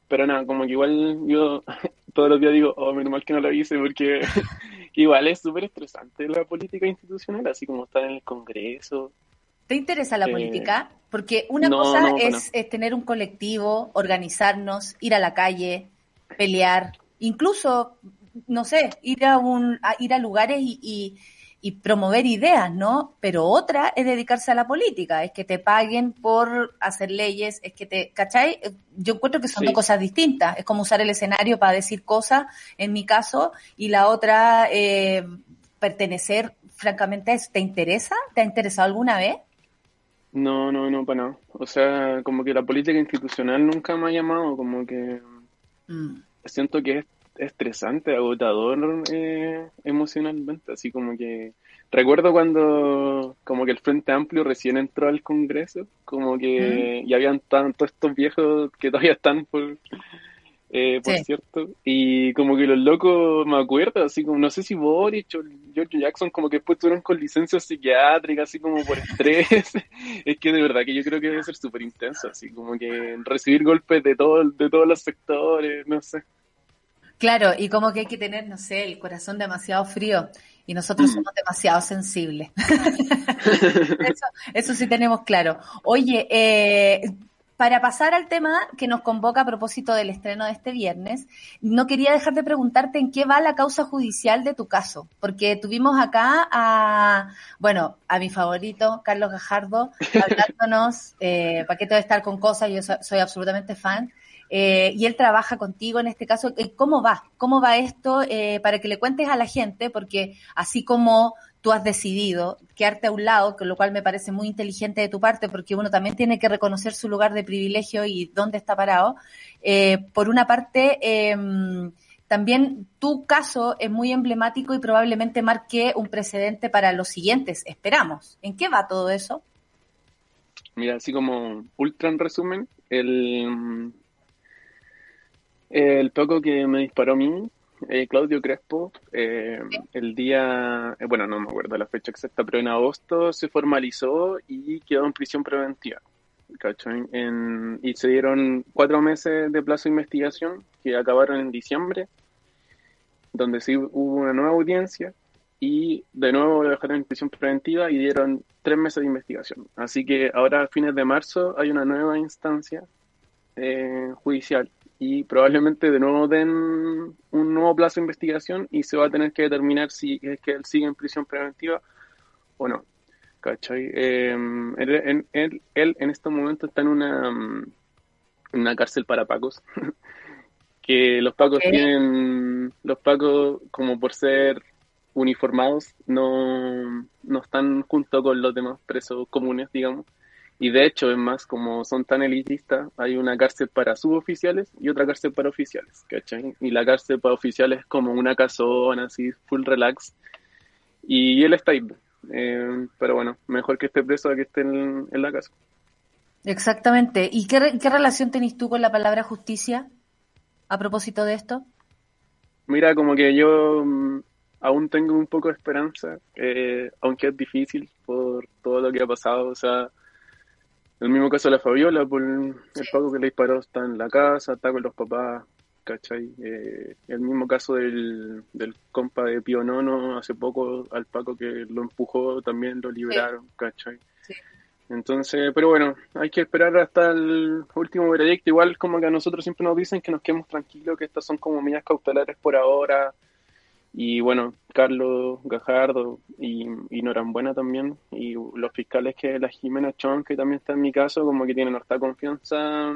pero nada, como que igual yo todos los días digo, oh, menos mal que no lo hice, porque igual es súper estresante la política institucional, así como estar en el Congreso. ¿Te interesa la Eh, política? Porque una no, cosa no, es, no. es tener un colectivo, organizarnos, ir a la calle, pelear, incluso, no sé, ir a, un, a, ir a lugares y, y- y promover ideas, ¿no? Pero otra es dedicarse a la política, es que te paguen por hacer leyes, es que te, ¿cachai? Yo encuentro que son Sí. dos cosas distintas, es como usar el escenario para decir cosas, en mi caso, y la otra, eh, pertenecer francamente. ¿Te interesa? ¿Te ha interesado alguna vez? No, no, no, para nada. O sea, como que la política institucional nunca me ha llamado, como que Mm. Siento que es estresante, agotador eh, emocionalmente, así como que recuerdo cuando como que el Frente Amplio recién entró al Congreso, como que ya habían tantos estos viejos que todavía están por eh, por Sí. cierto, y como que los locos me acuerdo, así como no sé si Boric o George Jackson como que después estuvieron con licencia psiquiátrica, así como por estrés, es que de verdad que yo creo que debe ser súper intenso, así como que recibir golpes de todo, de todos los sectores, no sé. Claro, y como que hay que tener, no sé, el corazón demasiado frío y nosotros Mm. somos demasiado sensibles. eso, eso sí tenemos claro. Oye, eh, para pasar al tema que nos convoca a propósito del estreno de este viernes, no quería dejar de preguntarte en qué va la causa judicial de tu caso, porque tuvimos acá a, bueno, a mi favorito, Carlos Gajardo, hablándonos, eh, para qué te voy a estar con cosas, yo so- soy absolutamente fan, eh, y él trabaja contigo en este caso. Eh, ¿Cómo va? ¿Cómo va esto? Eh, para que le cuentes a la gente, porque así como tú has decidido quedarte a un lado, con lo cual me parece muy inteligente de tu parte, porque uno también tiene que reconocer su lugar de privilegio y dónde está parado. Eh, por una parte, eh, también tu caso es muy emblemático y probablemente marque un precedente para los siguientes. Esperamos. ¿En qué va todo eso? Mira, así como ultra en resumen, el, el poco que me disparó a mí, eh, Claudio Crespo, eh, el día, eh, bueno, no me acuerdo la fecha exacta, pero en agosto se formalizó y quedó en prisión preventiva. En- y se dieron cuatro meses de plazo de investigación que acabaron en diciembre, donde sí hubo una nueva audiencia y de nuevo lo dejaron en prisión preventiva y dieron tres meses de investigación. Así que ahora a fines de marzo hay una nueva instancia eh, judicial y probablemente de nuevo den un nuevo plazo de investigación y se va a tener que determinar si es que él sigue en prisión preventiva o no. ¿Cachai? Eh, él, en- él- él en estos momentos está en una, mm, en una cárcel para pacos. que los pacos tienen, los pacos como por ser uniformados no, no están junto con los demás presos comunes, digamos. Y de hecho, es más, como son tan elitistas, hay una cárcel para suboficiales y otra cárcel para oficiales, ¿cachai? Y la cárcel para oficiales es como una casona, así, full relax. Y él está ahí. eh, pero bueno, mejor que esté preso a que esté en, en la casa. Exactamente. ¿Y qué, re- qué relación tenés tú con la palabra justicia a propósito de esto? Mira, como que yo mm, aún tengo un poco de esperanza, eh, aunque es difícil por todo lo que ha pasado. O sea, el mismo caso de la Fabiola, por el pago que le disparó está en la casa, está con los papás, ¿cachai? Eh, el mismo caso del, del compa de Pío Nono, hace poco al Paco que lo empujó, también lo liberaron, ¿cachai? Sí. Entonces, pero bueno, hay que esperar hasta el último veredicto. Igual como que a nosotros siempre nos dicen que nos quedemos tranquilos, que estas son como medidas cautelares por ahora. Y bueno, Carlos Gajardo y, y Norambuena también, y los fiscales que la Jimena Chon, que también está en mi caso, como que tienen harta confianza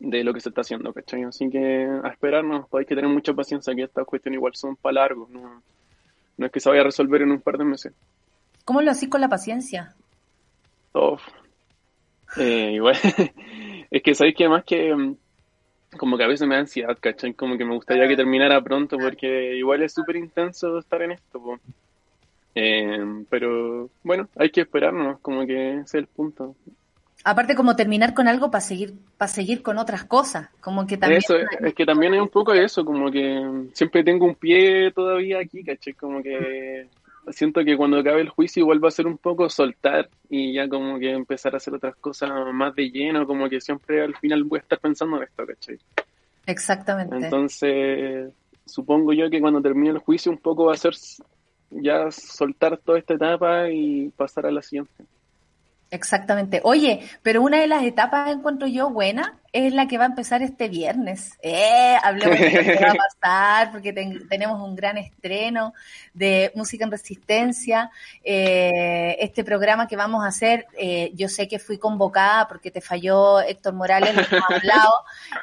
de lo que se está haciendo, ¿cachai? Así que a esperarnos, pues hay que tener mucha paciencia, que estas cuestiones igual son para largo, no, no es que se vaya a resolver en un par de meses. ¿Cómo lo hacís con la paciencia? Uf. Eh, igual, es que sabéis que además que mm, como que a veces me da ansiedad, ¿cachai? Como que me gustaría que terminara pronto porque igual es súper intenso estar en esto, po. Eh, pero bueno, hay que esperarnos, como que ese es el punto. Aparte como terminar con algo para seguir para seguir con otras cosas, como que también Eso, es que también es un poco eso, como que siempre tengo un pie todavía aquí, ¿caché? Como que siento que cuando acabe el juicio vuelvo a ser un poco soltar y ya como que empezar a hacer otras cosas más de lleno, como que siempre al final voy a estar pensando en esto, ¿cachai? Exactamente. Entonces, supongo yo que cuando termine el juicio un poco va a ser ya soltar toda esta etapa y pasar a la siguiente. Exactamente. Oye, pero una de las etapas encuentro yo buena es la que va a empezar este viernes. Eh, hablemos de lo que va a pasar, porque tenemos un gran estreno de Música en Resistencia. Eh, este programa que vamos a hacer, eh, yo sé que fui convocada porque te falló Héctor Morales, lo hemos hablado.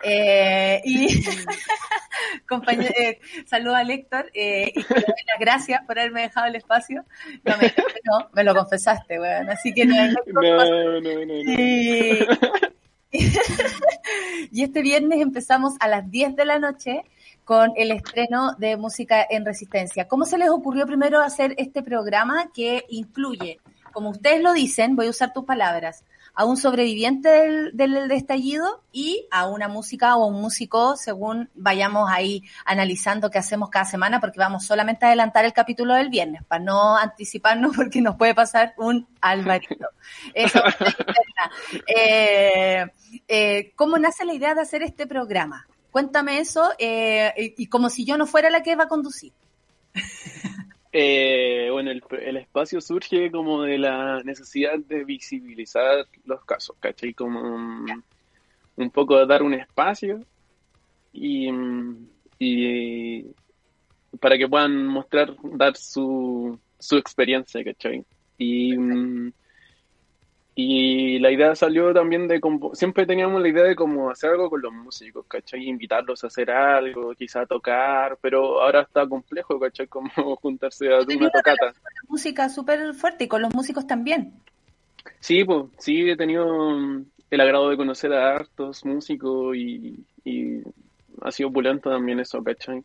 Eh, y compañero, eh, saludo al Héctor eh, y las gracias por haberme dejado el espacio. No, me, no, me lo confesaste, weón. Así que no, no, no, no, no. y este viernes empezamos a las 10 de la noche con el estreno de Música en Resistencia. ¿Cómo se les ocurrió primero hacer este programa que incluye, como ustedes lo dicen, voy a usar tus palabras, a un sobreviviente del, del, estallido y a una música o un músico según vayamos ahí analizando qué hacemos cada semana porque vamos solamente a adelantar el capítulo del viernes para no anticiparnos porque nos puede pasar un alvarito. Eso, eh, eh, ¿Cómo nace la idea de hacer este programa? Cuéntame eso eh, y, y como si yo no fuera la que va a conducir. Eh, bueno, el, el, espacio surge como de la necesidad de visibilizar los casos, ¿cachai? Como un, un poco de dar un espacio y, para que puedan mostrar, dar su, su experiencia, ¿cachai? Y, y la idea salió también de, siempre teníamos la idea de como hacer algo con los músicos, ¿cachai? Invitarlos a hacer algo, quizá a tocar, pero ahora está complejo, ¿cachai? Como juntarse a una tocata. Música súper fuerte y con los músicos también. Sí, pues, sí, he tenido el agrado de conocer a hartos músicos y, y ha sido opulento también eso, ¿cachai?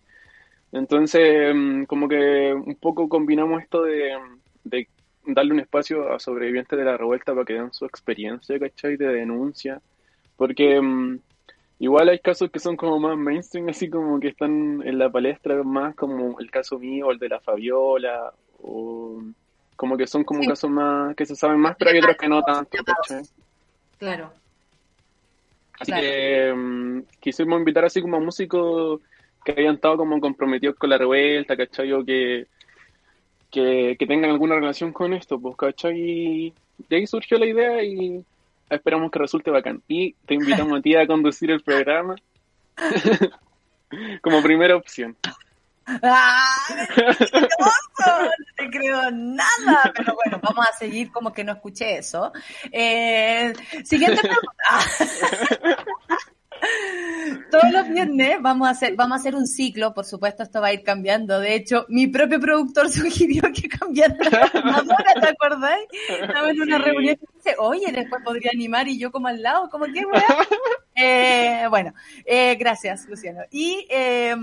Entonces, como que un poco combinamos esto de, de darle un espacio a sobrevivientes de la revuelta para que den su experiencia, ¿cachai? De denuncia. Porque um, igual hay casos que son como más mainstream, así como que están en la palestra más como el caso mío, el de la Fabiola, o como que son como sí. casos más que se saben más, pero hay otros que no tanto, ¿cachai? Claro. Así claro. que um, quisimos invitar así como a músicos que hayan estado como comprometidos con la revuelta, ¿cachai? O que que, que, tengan alguna relación con esto, pues, ¿cachai? Y de ahí surgió la idea y esperamos que resulte bacán. Y te invitamos a ti a conducir el programa como primera opción. ¡Ah! No te creo nada, pero bueno, vamos a seguir como que no escuché eso. Eh, siguiente pregunta. Todos los viernes vamos a hacer, vamos a hacer un ciclo, por supuesto esto va a ir cambiando. De hecho, mi propio productor sugirió que cambiara la animadora, ¿te acordáis? Estaba en una reunión y dice, oye, después podría animar y yo como al lado, como que eh, bueno, eh, gracias, Luciano. Y eh,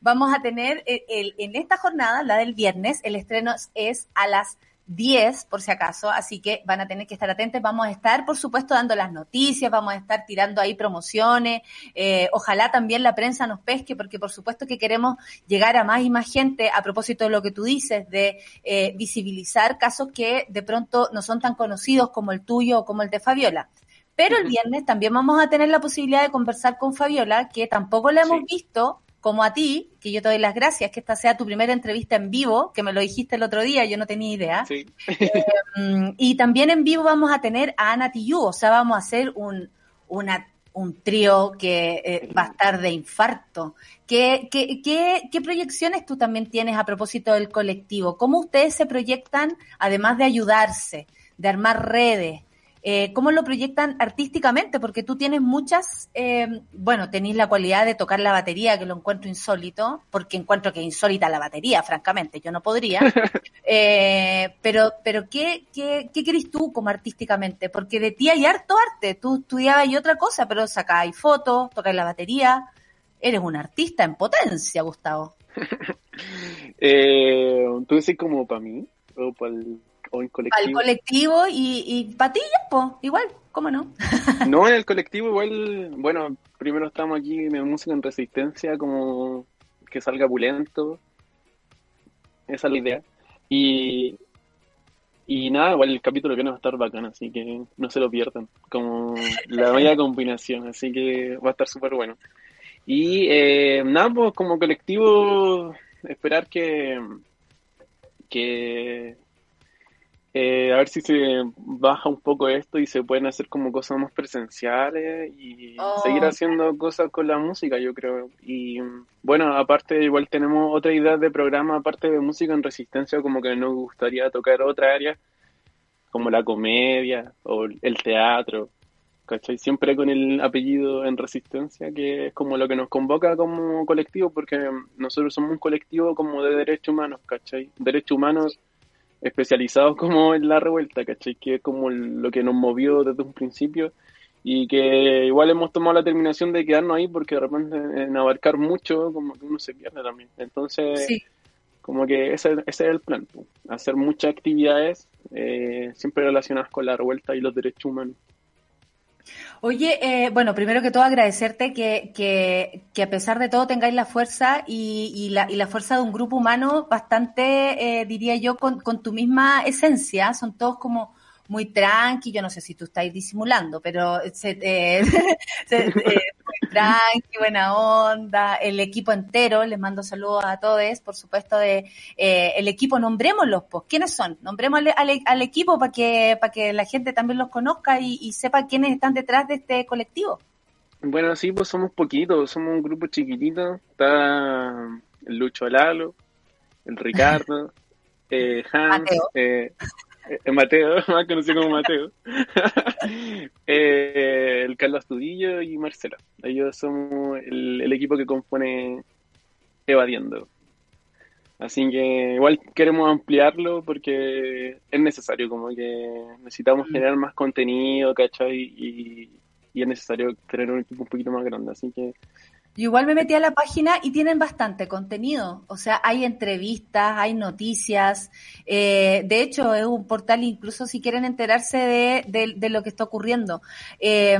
vamos a tener el, el, en esta jornada, la del viernes, el estreno es a las 10, por si acaso, así que van a tener que estar atentos. Vamos a estar, por supuesto, dando las noticias, vamos a estar tirando ahí promociones. Eh, ojalá también la prensa nos pesque, porque por supuesto que queremos llegar a más y más gente a propósito de lo que tú dices, de eh, visibilizar casos que de pronto no son tan conocidos como el tuyo o como el de Fabiola. Pero el viernes también vamos a tener la posibilidad de conversar con Fabiola, que tampoco la hemos sí. visto, como a ti, que yo te doy las gracias, que esta sea tu primera entrevista en vivo, que me lo dijiste el otro día, yo no tenía idea. Sí. eh, y también en vivo vamos a tener a Ana Tiyu, o sea, vamos a hacer un, una, un trío que eh, va a estar de infarto. ¿Qué, qué, qué, ¿Qué proyecciones tú también tienes a propósito del colectivo? ¿Cómo ustedes se proyectan, además de ayudarse, de armar redes? Eh, ¿Cómo lo proyectan artísticamente? Porque tú tienes muchas, eh, bueno, tenéis la cualidad de tocar la batería, que lo encuentro insólito, porque encuentro que es insólita la batería, francamente, yo no podría. eh, pero, pero ¿qué, qué, qué querés tú como artísticamente? Porque de ti hay harto arte, tú estudiabas y otra cosa, pero sacáis fotos, tocáis la batería, eres un artista en potencia, Gustavo. eh, ¿Tú decís como para mí? ¿O para el o en colectivo. Al colectivo y, y patillas, po, igual. ¿cómo no? no, en el colectivo igual, bueno, primero estamos aquí en música en resistencia, como que salga pulento. Esa es la idea. Y, y nada, igual el capítulo viene va a estar bacán, así que no se lo pierdan. Como la media combinación, así que va a estar súper bueno. Y eh, nada, pues como colectivo, esperar que, que eh, a ver si se baja un poco esto y se pueden hacer como cosas más presenciales y Oh. seguir haciendo cosas con la música, yo creo. Y bueno, aparte igual tenemos otra idea de programa, aparte de música en resistencia, como que nos gustaría tocar otra área, como la comedia o el teatro, ¿cachai? Siempre con el apellido en resistencia, que es como lo que nos convoca como colectivo, porque nosotros somos un colectivo como de derechos humanos, ¿cachai? Derechos humanos especializados como en la revuelta, ¿cachai? Que es como lo que nos movió desde un principio y que igual hemos tomado la determinación de quedarnos ahí porque de repente en abarcar mucho como que uno se pierde también. Entonces, Sí. como que ese, ese es el plan, hacer muchas actividades eh, siempre relacionadas con la revuelta y los derechos humanos. Oye, eh, bueno, primero que todo agradecerte que, que, que a pesar de todo tengáis la fuerza y, y la, y la fuerza de un grupo humano bastante, eh, diría yo, con, con tu misma esencia. Son todos como muy tranqui, yo no sé si tú estáis disimulando, pero se, eh, se- eh, tranqui, buena onda, el equipo entero, les mando saludos a todos, por supuesto, de eh, el equipo, nombrémoslos, pues, ¿quiénes son? Nombremos al, al- al equipo para que, para que la gente también los conozca y, y sepa quiénes están detrás de este colectivo. Bueno, sí, pues somos poquitos, somos un grupo chiquitito. Está el Lucho Lalo, el Ricardo, eh, Hans, eh, Mateo, más conocido como Mateo, eh, el Carlos Astudillo y Marcela. Ellos somos el, el equipo que compone Evadiendo. Así que igual queremos ampliarlo porque es necesario, como que necesitamos generar más contenido, ¿cachai? Y, y es necesario tener un equipo un poquito más grande. Así que Yo igual me metí a la página y tienen bastante contenido. O sea, hay entrevistas, hay noticias. eh, de hecho, es un portal incluso si quieren enterarse de, de- lo que está ocurriendo. Eh,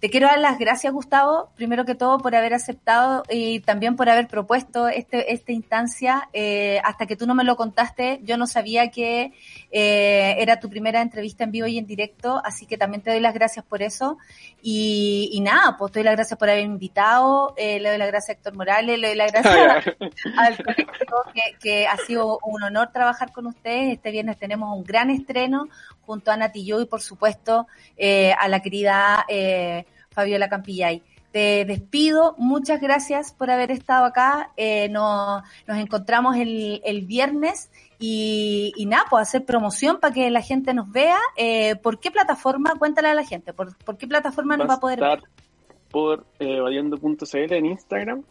te quiero dar las gracias, Gustavo, primero que todo por haber aceptado y también por haber propuesto este, esta instancia. Eh, hasta que tú no me lo contaste, yo no sabía que eh, era tu primera entrevista en vivo y en directo, así que también te doy las gracias por eso. Y, y nada, pues te doy las gracias por haber invitado, eh, le doy las gracias a Héctor Morales, le doy las gracias al colectivo, que, que ha sido un honor trabajar con ustedes. Este viernes tenemos un gran estreno junto a Nati Yo y por supuesto eh, a la querida eh, Fabiola Campillay. Te despido, muchas gracias por haber estado acá. Eh, nos, nos encontramos el, el viernes y, y nada, pues hacer promoción para que la gente nos vea. Eh, ¿Por qué plataforma? Cuéntale a la gente, ¿por, por qué plataforma nos va a poder ver? Por evadiendo.cl en Instagram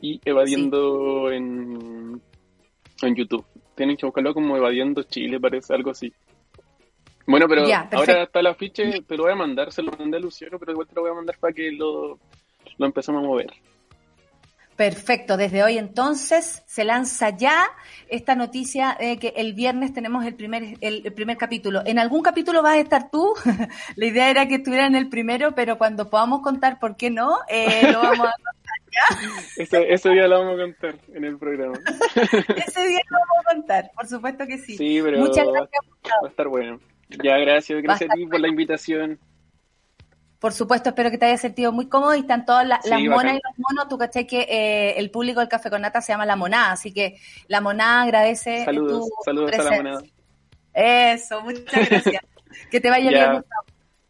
y evadiendo en, en YouTube. Tienen que buscarlo como evadiendo Chile, parece algo así. Bueno, pero ahora está el afiche, te lo voy a mandar, se lo mandé a Luciano, pero igual te lo voy a mandar para que lo, lo empecemos a mover. Perfecto, desde hoy entonces se lanza ya esta noticia de que el viernes tenemos el primer, el, el primer capítulo. En algún capítulo vas a estar tú, la idea era que estuviera en el primero, pero cuando podamos contar por qué no, eh, lo vamos a Ese, ese día lo vamos a contar en el programa. ese día lo vamos a contar, por supuesto que sí. Sí, pero Muchas gracias, va a estar bueno. Ya, gracias, gracias a ti por la invitación. Por supuesto, espero que te hayas sentido muy cómodo y están todas la- Sí, las monas y los monos, tú caché que eh, el público del Café con Nata se llama La Monada, así que La Monada agradece Saludos, tu saludos a la presencia. moneda. Eso, muchas gracias. que te vaya Ya. bien, Gustavo.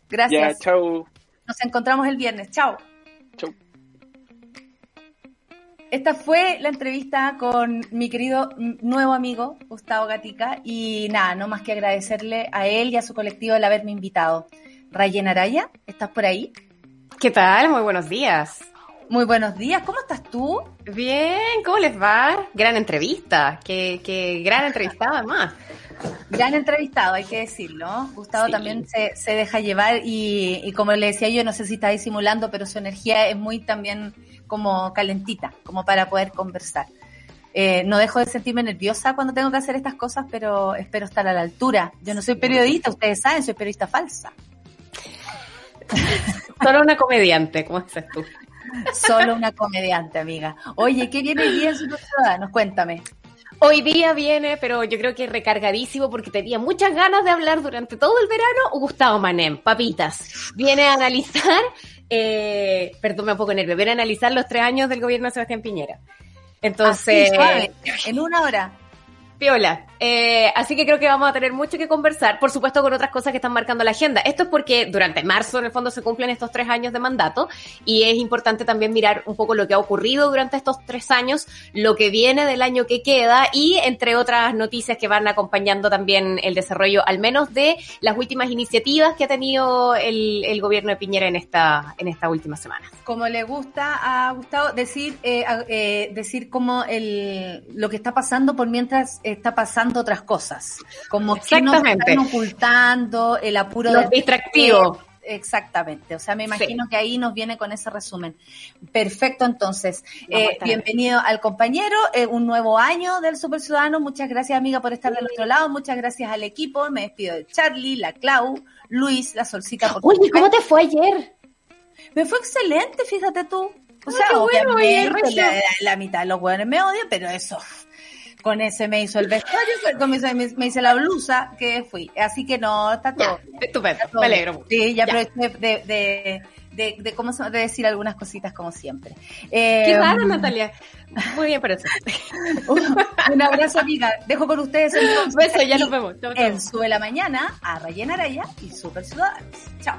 Gracias. Ya, chao. Nos encontramos el viernes. Chao. Chau. Esta fue la entrevista con mi querido nuevo amigo Gustavo Gatica y nada, no más que agradecerle a él y a su colectivo el haberme invitado. Rayen Araya, ¿estás por ahí? ¿Qué tal? Muy buenos días. Muy buenos días, ¿cómo estás tú? Bien, ¿cómo les va? Gran entrevista, qué, qué gran entrevistado además. Gran entrevistado, hay que decirlo. Gustavo Sí. también se, se deja llevar y, y como le decía yo, no sé si está disimulando, pero su energía es muy también como calentita, como para poder conversar. Eh, no dejo de sentirme nerviosa cuando tengo que hacer estas cosas, pero espero estar a la altura. Yo no soy periodista, ustedes saben, soy periodista falsa. Solo una comediante, ¿cómo dices tú? Solo una comediante, amiga. Oye, ¿qué viene el día de Super Ciudadanos? Cuéntame. Hoy día viene, pero yo creo que recargadísimo porque tenía muchas ganas de hablar durante todo el verano. Gustavo Manem, papitas. Viene a analizar, eh, perdón, me pongo nervio, viene a analizar los tres años del gobierno de Sebastián Piñera. Entonces, Así, suave, en una hora. Piola. Eh, así que creo que vamos a tener mucho que conversar, por supuesto con otras cosas que están marcando la agenda. Esto es porque durante marzo en el fondo se cumplen estos tres años de mandato y es importante también mirar un poco lo que ha ocurrido durante estos tres años, lo que viene del año que queda y entre otras noticias que van acompañando también el desarrollo al menos de las últimas iniciativas que ha tenido el, gobierno de Piñera en esta, en esta última semana. Como le gusta a Gustavo decir, eh, eh, decir como el, lo que está pasando por mientras está pasando otras cosas. Como que nos están ocultando el apuro Los distractivos. Exactamente, o sea, me imagino sí. que ahí nos viene con ese resumen. Perfecto, entonces, eh, bienvenido al compañero, eh, un nuevo año del Super Ciudadano, muchas gracias amiga por estar del otro lado, muchas gracias al equipo, me despido de Charlie, la Clau, Luis, la Solcita. Por Oye, ¿cómo te fue ayer? Me fue excelente, fíjate tú. O sea, Ay, bueno, obviamente la, la, mitad de los hueones me odian, pero eso, con ese me hizo el vestuario, con ese me, me, hice la blusa que fui. Así que no, está todo. Ya, estupendo, está todo me alegro. Sí, ya, ya. aproveché de, de, de, de, cómo de decir algunas cositas como siempre. Eh, Qué raro, Natalia. Muy bien, por eso. un abrazo, amiga. Dejo con ustedes entonces. Beso, ya nos vemos. Chau, chau. En Sube la Mañana, a Rayena Araya y Super Ciudadanos. Chao.